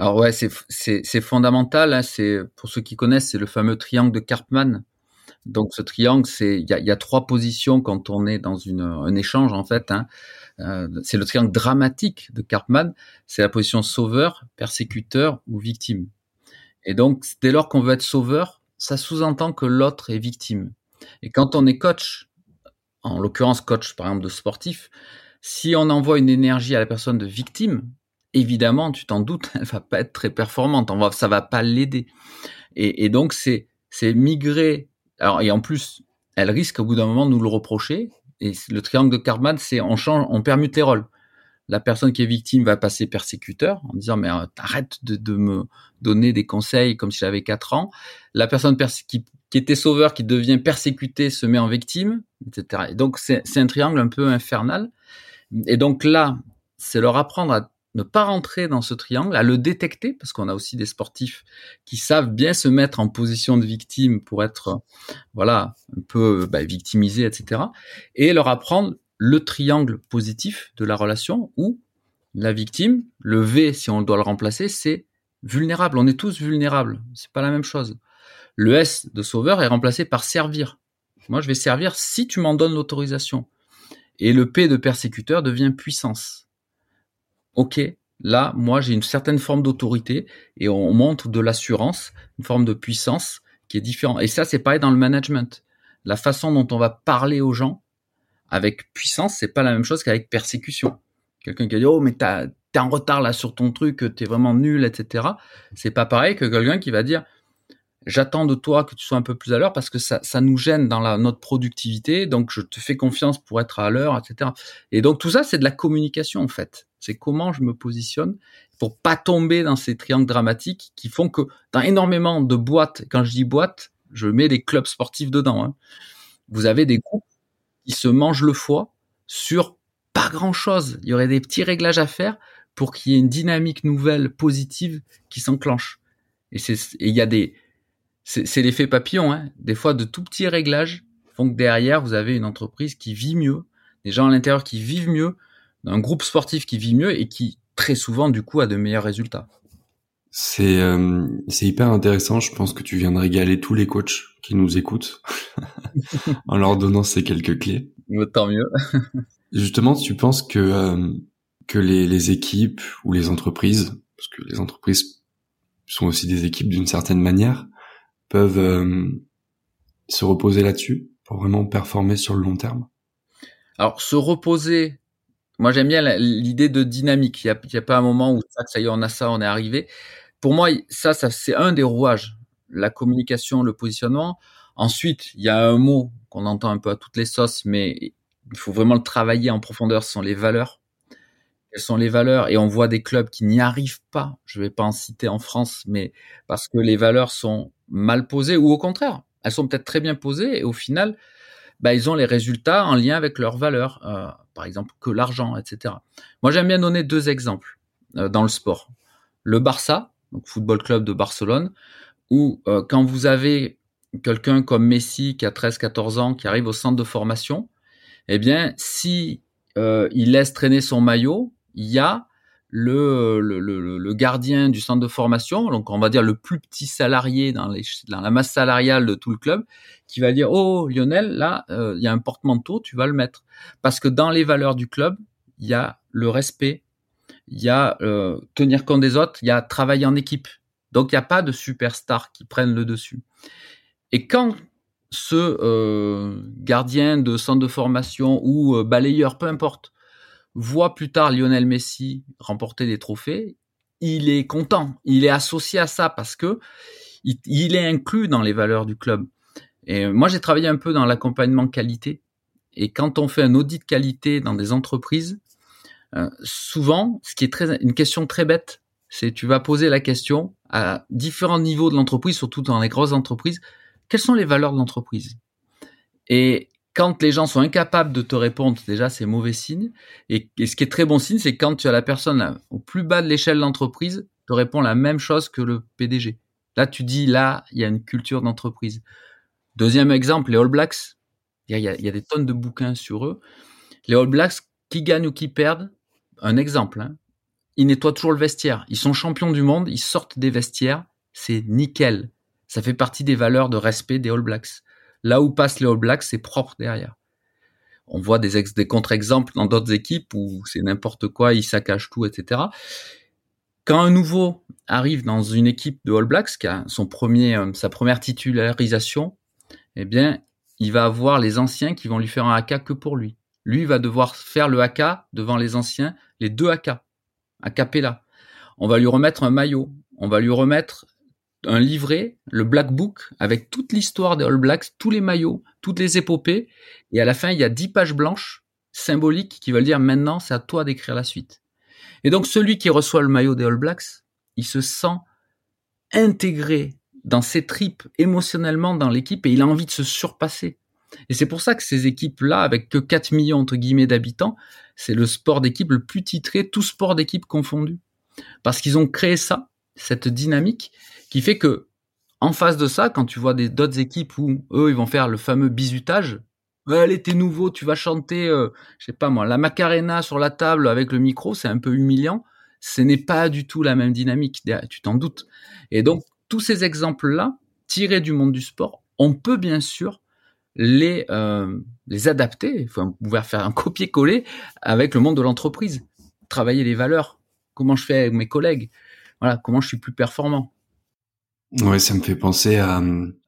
Alors ouais, c'est fondamental. Hein, c'est pour ceux qui connaissent, c'est le fameux triangle de Karpman. Donc ce triangle, c'est il y a, y a, trois positions quand on est dans une, un échange en fait. Hein. Euh, c'est le triangle dramatique de Karpman. C'est la position sauveur, persécuteur ou victime. Et donc dès lors qu'on veut être sauveur, ça sous-entend que l'autre est victime. Et quand on est coach, en l'occurrence coach par exemple de sportif, Si on envoie une énergie à la personne de victime, évidemment, tu t'en doutes, elle va pas être très performante. On va, ça va pas l'aider. Et, donc c'est migrer. Alors et en plus, elle risque au bout d'un moment de nous le reprocher. Et le triangle de Karpman, c'est on change, on permute les rôles. La personne qui est victime va passer persécuteur en disant mais euh, arrête de, me donner des conseils comme si j'avais 4 ans. La personne qui, qui, était sauveur qui devient persécuté se met en victime, etc. Et donc c'est un triangle un peu infernal. Et donc là, c'est leur apprendre à ne pas rentrer dans ce triangle, à le détecter, parce qu'on a aussi des sportifs qui savent bien se mettre en position de victime pour être, voilà, un peu bah, etc. Et leur apprendre le triangle positif de la relation où la victime, le V, si on doit le remplacer, c'est vulnérable. On est tous vulnérables. C'est pas la même chose. Le S de sauveur est remplacé par servir. Moi, je vais servir si tu m'en donnes l'autorisation. Et le P de persécuteur devient puissance ok, là, moi, j'ai une certaine forme d'autorité et on montre de l'assurance, une forme de puissance qui est différente. Et ça, c'est pareil dans le management. La façon dont on va parler aux gens avec puissance, c'est pas la même chose qu'avec persécution. Quelqu'un qui a dit, oh, mais t'es en retard là sur ton truc, t'es vraiment nul, etc. C'est pas pareil que quelqu'un qui va dire, j'attends de toi que tu sois un peu plus à l'heure parce que ça, ça nous gêne dans la, notre productivité, donc je te fais confiance pour être à l'heure, etc. Et donc tout ça, c'est de la communication en fait. C'est comment je me positionne pour pas tomber dans ces triangles dramatiques qui font que dans énormément de boîtes, quand je dis boîte, je mets des clubs sportifs dedans. Hein, vous avez des groupes qui se mangent le foie sur pas grand chose. Il y aurait des petits réglages à faire pour qu'il y ait une dynamique nouvelle positive qui s'enclenche. Et c'est, il y a des, c'est l'effet papillon. Hein. Des fois, de tout petits réglages font que derrière, vous avez une entreprise qui vit mieux, des gens à l'intérieur qui vivent mieux, un groupe sportif qui vit mieux et qui, très souvent, du coup, a de meilleurs résultats. C'est euh, hyper intéressant. Je pense que tu viens de régaler tous les coachs qui nous écoutent en leur donnant ces quelques clés. Tant mieux. Justement, tu penses que euh, que les, les équipes ou les entreprises, parce que les entreprises sont aussi des équipes d'une certaine manière, peuvent euh, se reposer là-dessus pour vraiment performer sur le long terme? Alors, se reposer, moi j'aime bien l'idée de dynamique. Il n'y a, pas un moment où ça, ça y est, on a ça, on est arrivé. Pour moi, ça, ça c'est un des rouages. La communication, le positionnement. Ensuite, il y a un mot qu'on entend un peu à toutes les sauces, mais il faut vraiment le travailler en profondeur, ce sont les valeurs quelles sont les valeurs? Et on voit des clubs qui n'y arrivent pas. Je vais pas en citer en France, mais parce que les valeurs sont mal posées ou au contraire, elles sont peut-être très bien posées et au final, bah, ils ont les résultats en lien avec leurs valeurs, euh, par exemple que l'argent, etc. Moi, j'aime bien donner deux exemples euh, dans le sport. Le Barça, donc football club de Barcelone, où euh, quand vous avez quelqu'un comme Messi qui a 13-14 ans, qui arrive au centre de formation, eh bien, si il laisse traîner son maillot, il y a le, le, le, gardien du centre de formation, donc on va dire le plus petit salarié dans, les, dans la masse salariale de tout le club, qui va dire oh Lionel là euh, il y a un porte-manteau, tu vas le mettre parce que dans les valeurs du club il y a le respect, il y a euh, tenir compte des autres, il y a travailler en équipe. Donc il n'y a pas de superstars qui prennent le dessus. Et quand ce euh, gardien de centre de formation ou balayeur, peu importe, voit plus tard Lionel Messi remporter des trophées, il est content, il est associé à ça parce que il, est inclus dans les valeurs du club. Et moi, j'ai travaillé un peu dans l'accompagnement qualité. Et quand on fait un audit qualité dans des entreprises, euh, souvent, ce qui est très, une question très bête, c'est tu vas poser la question à différents niveaux de l'entreprise, surtout dans les grosses entreprises, quelles sont les valeurs de l'entreprise? Et quand les gens sont incapables de te répondre, déjà c'est mauvais signe. Et, ce qui est très bon signe, c'est quand tu as la personne au plus bas de l'échelle d'entreprise te répond la même chose que le PDG. Là, tu dis là, il y a une culture d'entreprise. Deuxième exemple, les All Blacks. Il y, a, des tonnes de bouquins sur eux. Les All Blacks, qui gagnent ou qui perdent, un exemple. Hein, ils nettoient toujours le vestiaire. Ils sont champions du monde, ils sortent des vestiaires, c'est nickel. Ça fait partie des valeurs de respect des All Blacks. Là où passent les All Blacks, c'est propre derrière. On voit des, contre-exemples dans d'autres équipes où c'est n'importe quoi, ils saccagent tout, etc. Quand un nouveau arrive dans une équipe de All Blacks, qui a son premier, euh, sa première titularisation, eh bien, il va avoir les anciens qui vont lui faire un haka que pour lui. Lui va devoir faire le AK devant les anciens, les deux AK, à capella. On va lui remettre un maillot, on va lui remettre un livret, le Black Book, avec toute l'histoire des All Blacks, tous les maillots, toutes les épopées. Et à la fin, il y a dix pages blanches symboliques qui veulent dire maintenant, c'est à toi d'écrire la suite. Et donc, celui qui reçoit le maillot des All Blacks, il se sent intégré dans ses tripes émotionnellement dans l'équipe et il a envie de se surpasser. Et c'est pour ça que ces équipes-là, avec que 4 millions entre guillemets d'habitants, c'est le sport d'équipe le plus titré, tout sport d'équipe confondu. Parce qu'ils ont créé ça, cette dynamique, qui fait que, en face de ça, quand tu vois d'autres équipes où eux, ils vont faire le fameux bisutage, allez, t'es nouveau, tu vas chanter, euh, je sais pas moi, la Macarena sur la table avec le micro, c'est un peu humiliant. Ce n'est pas du tout la même dynamique, tu t'en doutes. Et donc, tous ces exemples-là, tirés du monde du sport, on peut bien sûr les, euh, les adapter, pouvoir faire un copier-coller avec le monde de l'entreprise. Travailler les valeurs. Comment je fais avec mes collègues? Voilà, comment je suis plus performant. Ouais, ça me fait penser à,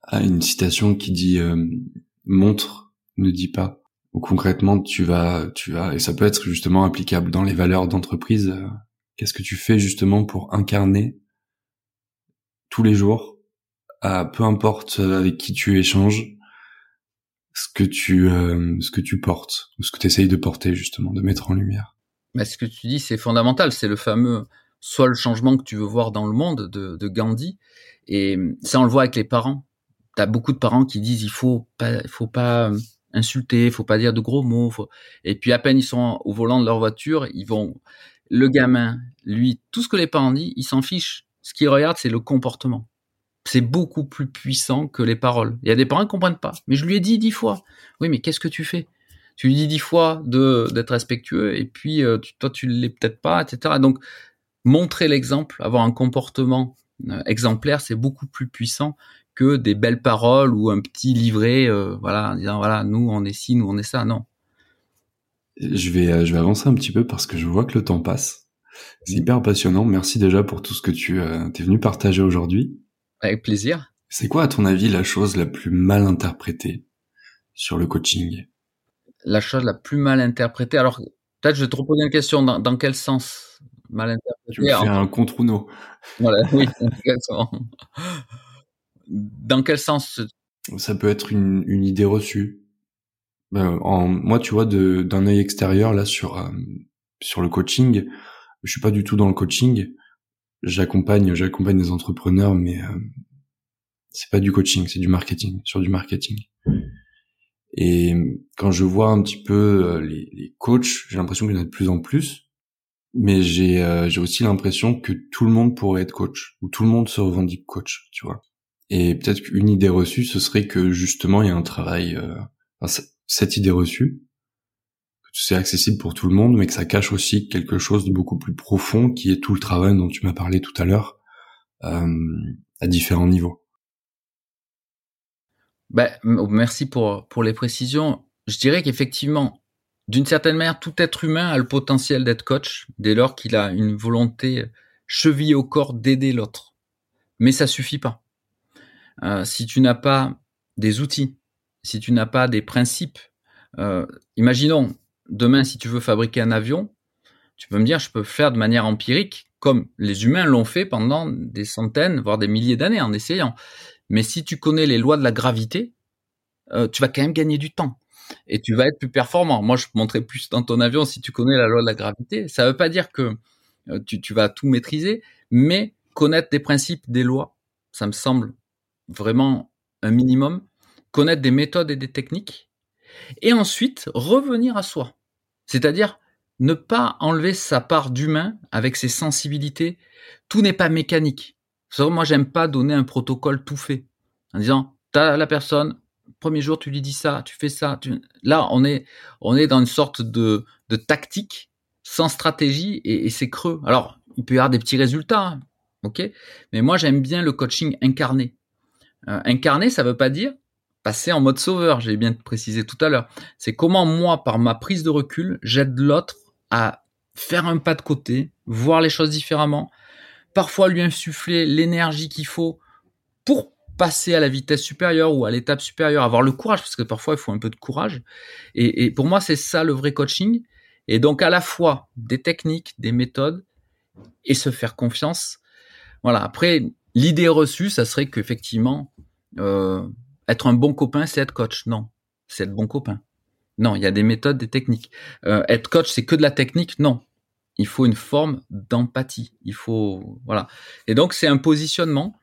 à une citation qui dit euh, montre, ne dis pas. Ou concrètement, tu vas, tu vas, et ça peut être justement applicable dans les valeurs d'entreprise. Euh, qu'est-ce que tu fais justement pour incarner tous les jours, à peu importe avec qui tu échanges, ce que tu euh, ce que tu portes ou ce que tu essayes de porter justement, de mettre en lumière. Mais ce que tu dis, c'est fondamental. C'est le fameux soit le changement que tu veux voir dans le monde de, de Gandhi. Et ça, on le voit avec les parents. T'as beaucoup de parents qui disent il faut pas, il faut pas insulter, il faut pas dire de gros mots. Et puis à peine ils sont au volant de leur voiture, ils vont. Le gamin, lui, tout ce que les parents disent, il s'en fiche. Ce qu'il regarde, c'est le comportement c'est beaucoup plus puissant que les paroles. Il y a des parents qui comprennent pas. Mais je lui ai dit dix fois. Oui, mais qu'est-ce que tu fais? Tu lui dis dix fois de d'être respectueux et puis euh, toi tu l'es peut-être pas, etc. Donc montrer l'exemple, avoir un comportement euh, exemplaire, c'est beaucoup plus puissant que des belles paroles ou un petit livret, euh, voilà, en disant voilà nous on est ci, nous on est ça. Non. Je vais je vais avancer un petit peu parce que je vois que le temps passe. C'est hyper passionnant. Merci déjà pour tout ce que tu es venu partager aujourd'hui. Avec plaisir. C'est quoi, à ton avis, la chose la plus mal interprétée sur le coaching? La chose la plus mal interprétée. Alors, peut-être je vais te reposer une question. Dans, quel sens mal interprété Tu me fais un contre Uno. Voilà, oui, exactement. Dans quel sens Ça peut être une, une idée reçue. Ben, en, moi, tu vois, d'un œil extérieur là sur euh, sur le coaching, je suis pas du tout dans le coaching j'accompagne j'accompagne des entrepreneurs mais euh, c'est pas du coaching c'est du marketing sur du marketing et quand je vois un petit peu euh, les, les coachs j'ai l'impression qu'il y en a de plus en plus mais j'ai euh, j'ai aussi l'impression que tout le monde pourrait être coach ou tout le monde se revendique coach tu vois et peut-être qu'une idée reçue ce serait que justement il y a un travail enfin, cette idée reçue c'est accessible pour tout le monde, mais que ça cache aussi quelque chose de beaucoup plus profond, qui est tout le travail dont tu m'as parlé tout à l'heure, euh, à différents niveaux. Ben, merci pour, pour les précisions. Je dirais qu'effectivement, d'une certaine manière, tout être humain a le potentiel d'être coach dès lors qu'il a une volonté chevillée au corps d'aider l'autre. Mais ça suffit pas. Euh, si tu n'as pas des outils, si tu n'as pas des principes, euh, imaginons, demain, si tu veux fabriquer un avion, tu peux me dire, je peux faire de manière empirique, comme les humains l'ont fait pendant des centaines, voire des milliers d'années en essayant. Mais si tu connais les lois de la gravité, euh, tu vas quand même gagner du temps et tu vas être plus performant. Moi, je montrais plus dans ton avion si tu connais la loi de la gravité. Ça ne veut pas dire que euh, tu, tu vas tout maîtriser, mais connaître des principes, des lois, ça me semble vraiment un minimum. Connaître des méthodes et des techniques, et ensuite revenir à soi. C'est-à-dire ne pas enlever sa part d'humain avec ses sensibilités. Tout n'est pas mécanique. Moi, j'aime pas donner un protocole tout fait. En disant, t'as la personne, premier jour, tu lui dis ça, tu fais ça. Là, on est, on est dans une sorte de, de tactique sans stratégie et, c'est creux. Alors, il peut y avoir des petits résultats, hein, ok Mais moi, j'aime bien le coaching incarné. Euh, incarné, ça veut pas dire passer en mode sauveur, j'ai bien précisé tout à l'heure. C'est comment moi, par ma prise de recul, j'aide l'autre à faire un pas de côté, voir les choses différemment, parfois lui insuffler l'énergie qu'il faut pour passer à la vitesse supérieure ou à l'étape supérieure, avoir le courage, parce que parfois il faut un peu de courage. Et, pour moi, c'est ça le vrai coaching. Et donc à la fois des techniques, des méthodes et se faire confiance. Voilà. Après, l'idée reçue, ça serait qu'effectivement, euh, être un bon copain, c'est être coach. Non, c'est être bon copain. Non, il y a des méthodes, des techniques. Euh, être coach, c'est que de la technique? Non, il faut une forme d'empathie. Il faut voilà. Et donc c'est un positionnement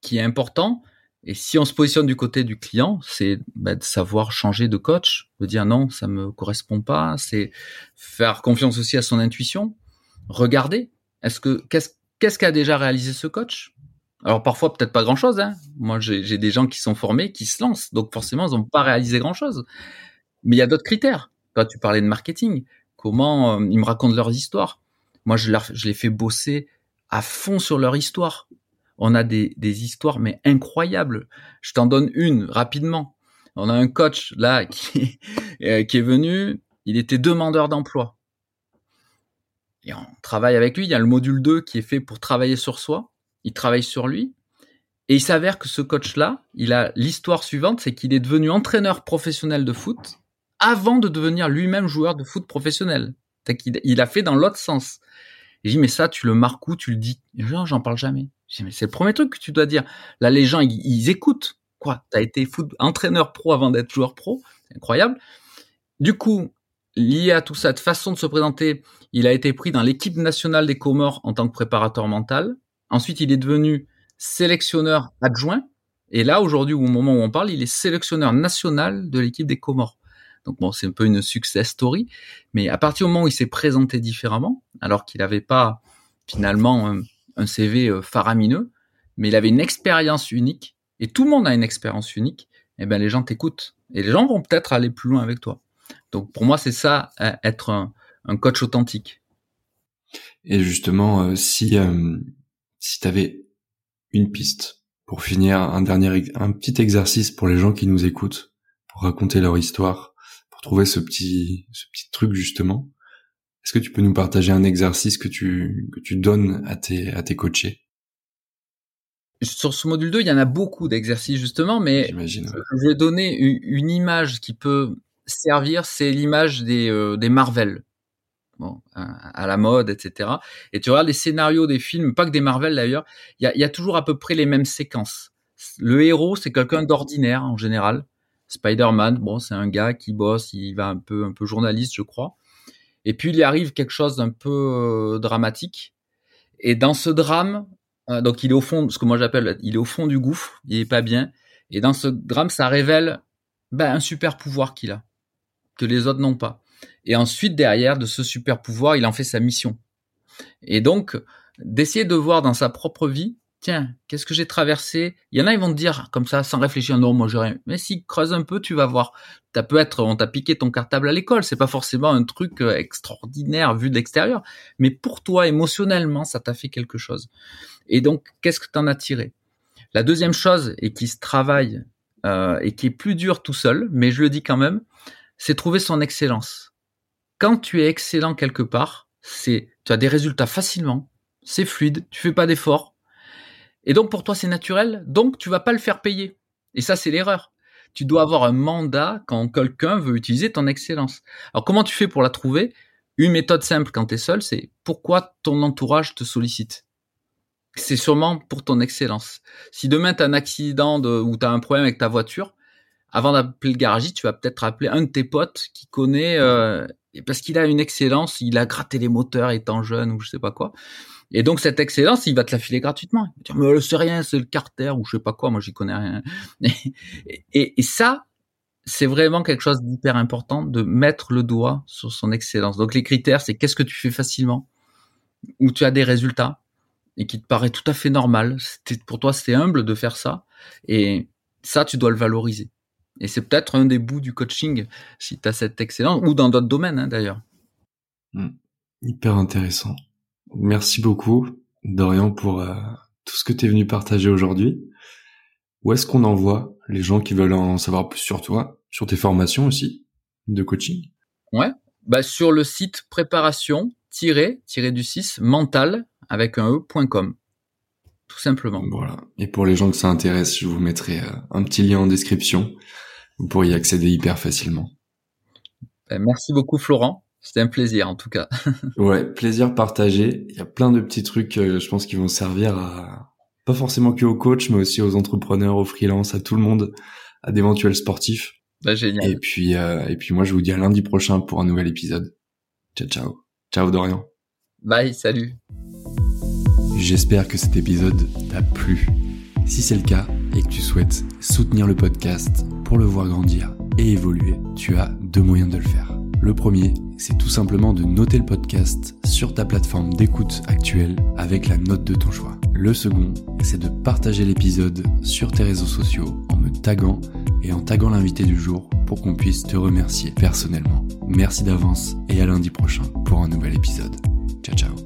qui est important. Et si on se positionne du côté du client, c'est bah, de savoir changer de coach, de dire non, ça me correspond pas. C'est faire confiance aussi à son intuition. Regarder, est-ce que qu'est-ce qu'est-ce qu'a déjà réalisé ce coach? Alors parfois peut-être pas grand-chose. Hein. Moi j'ai des gens qui sont formés, qui se lancent, donc forcément ils n'ont pas réalisé grand-chose. Mais il y a d'autres critères. Toi tu parlais de marketing. Comment euh, ils me racontent leurs histoires? Moi je, je les fais bosser à fond sur leur histoire on a des, des histoires mais incroyables. Je t'en donne une rapidement. On a un coach là qui, euh, qui est venu, il était demandeur d'emploi. Et on travaille avec lui, il y a le module 2 qui est fait pour travailler sur soi, il travaille sur lui. Et il s'avère que ce coach-là, il a l'histoire suivante, c'est qu'il est devenu entraîneur professionnel de foot avant de devenir lui-même joueur de foot professionnel. Il a fait dans l'autre sens. Et je dis, mais ça, tu le marques où, tu le dis? J'en parle jamais c'est le premier truc que tu dois dire. Là, les gens, ils, écoutent. Quoi? T'as été foot, entraîneur pro avant d'être joueur pro? C'est incroyable. Du coup, lié à tout ça, de façon de se présenter, il a été pris dans l'équipe nationale des Comores en tant que préparateur mental. Ensuite, il est devenu sélectionneur adjoint. Et là, aujourd'hui, au moment où on parle, il est sélectionneur national de l'équipe des Comores. Donc bon, c'est un peu une success story. Mais à partir du moment où il s'est présenté différemment, alors qu'il n'avait pas finalement un CV euh, faramineux, mais il avait une expérience unique, et tout le monde a une expérience unique, et eh ben les gens t'écoutent, et les gens vont peut-être aller plus loin avec toi. Donc pour moi, c'est ça, euh, être un, coach authentique. Et justement, euh, si si tu avais une piste pour finir un dernier un petit exercice pour les gens qui nous écoutent, pour raconter leur histoire, trouver ce petit ce petit truc justement, est-ce que tu peux nous partager un exercice que tu, que tu donnes à tes, à tes coachés? Sur ce module 2, il y en a beaucoup d'exercices justement, mais je vais donner une image qui peut servir, c'est l'image des, euh, des Marvel. Bon, à, la mode, etc. Et tu regardes les scénarios des films, pas que des Marvel d'ailleurs, il y a, y a, toujours à peu près les mêmes séquences. Le héros, c'est quelqu'un d'ordinaire en général. Spider-Man, bon, c'est un gars qui bosse, il va un peu, un peu journaliste, je crois. Et puis il y arrive quelque chose d'un peu euh, dramatique. Et dans ce drame, euh, donc il est au fond, ce que moi j'appelle, il est au fond du gouffre, il est pas bien. Et dans ce drame, ça révèle ben, un super pouvoir qu'il a, que les autres n'ont pas. Et ensuite, derrière de ce super pouvoir, il en fait sa mission. Et donc, d'essayer de voir dans sa propre vie tiens, qu'est-ce que j'ai traversé? Il y en a, ils vont te dire comme ça, sans réfléchir, non, moi j'ai rien. Mais si creuse un peu, tu vas voir. Ça peut être, on t'a piqué ton cartable à l'école, c'est pas forcément un truc euh, extraordinaire vu de l'extérieur, mais pour toi, émotionnellement, ça t'a fait quelque chose. Et donc, qu'est-ce que t'en as tiré? La deuxième chose, et qui se travaille, euh, et qui est plus dur tout seul, mais je le dis quand même, c'est trouver son excellence. Quand tu es excellent quelque part, c'est, tu as des résultats facilement, c'est fluide, tu fais pas d'efforts, et donc pour toi c'est naturel, donc tu vas pas le faire payer. Et ça c'est l'erreur. Tu dois avoir un mandat quand quelqu'un veut utiliser ton excellence. Alors comment tu fais pour la trouver? Une méthode simple quand tu es seul, c'est pourquoi ton entourage te sollicite? C'est sûrement pour ton excellence. Si demain tu as un accident de, ou tu as un problème avec ta voiture, avant d'appeler le garagiste, tu vas peut-être appeler un de tes potes qui connaît euh, parce qu'il a une excellence, il a gratté les moteurs étant jeune ou je sais pas quoi. Et donc cette excellence, il va te la filer gratuitement. Il va dire mais c'est rien, c'est le carter ou je sais pas quoi, moi j'y connais rien. Et, ça, c'est vraiment quelque chose d'hyper important de mettre le doigt sur son excellence. Donc les critères, c'est qu'est-ce que tu fais facilement, où tu as des résultats et qui te paraît tout à fait normal. Pour toi, c'est humble de faire ça et ça, tu dois le valoriser. Et c'est peut-être un des bouts du coaching si tu as cette excellence ou dans d'autres domaines hein, d'ailleurs. Hmm. Hyper intéressant. Merci beaucoup, Dorian, pour euh, tout ce que tu es venu partager aujourd'hui. Où est-ce qu'on envoie les gens qui veulent en savoir plus sur toi, sur tes formations aussi, de coaching? Ouais, bah sur le site préparation du 6 mental avec un e.com. tout simplement. Voilà. Et pour les gens que ça intéresse, je vous mettrai euh, un petit lien en description. Vous pourriez y accéder hyper facilement. Ben, merci beaucoup Florent. C'était un plaisir en tout cas. ouais, plaisir partagé. Il y a plein de petits trucs, euh, je pense, qui vont servir à pas forcément que aux coachs, mais aussi aux entrepreneurs, aux freelances, à tout le monde, à d'éventuels sportifs. Bah, génial. Et puis, euh, et puis moi, je vous dis à lundi prochain pour un nouvel épisode. Ciao, ciao. Ciao Dorian. Bye, salut. J'espère que cet épisode t'a plu. Si c'est le cas et que tu souhaites soutenir le podcast pour le voir grandir et évoluer, tu as deux moyens de le faire. Le premier, c'est tout simplement de noter le podcast sur ta plateforme d'écoute actuelle avec la note de ton choix. Le second, c'est de partager l'épisode sur tes réseaux sociaux en me taguant et en taguant l'invité du jour pour qu'on puisse te remercier personnellement. Merci d'avance et à lundi prochain pour un nouvel épisode. Ciao ciao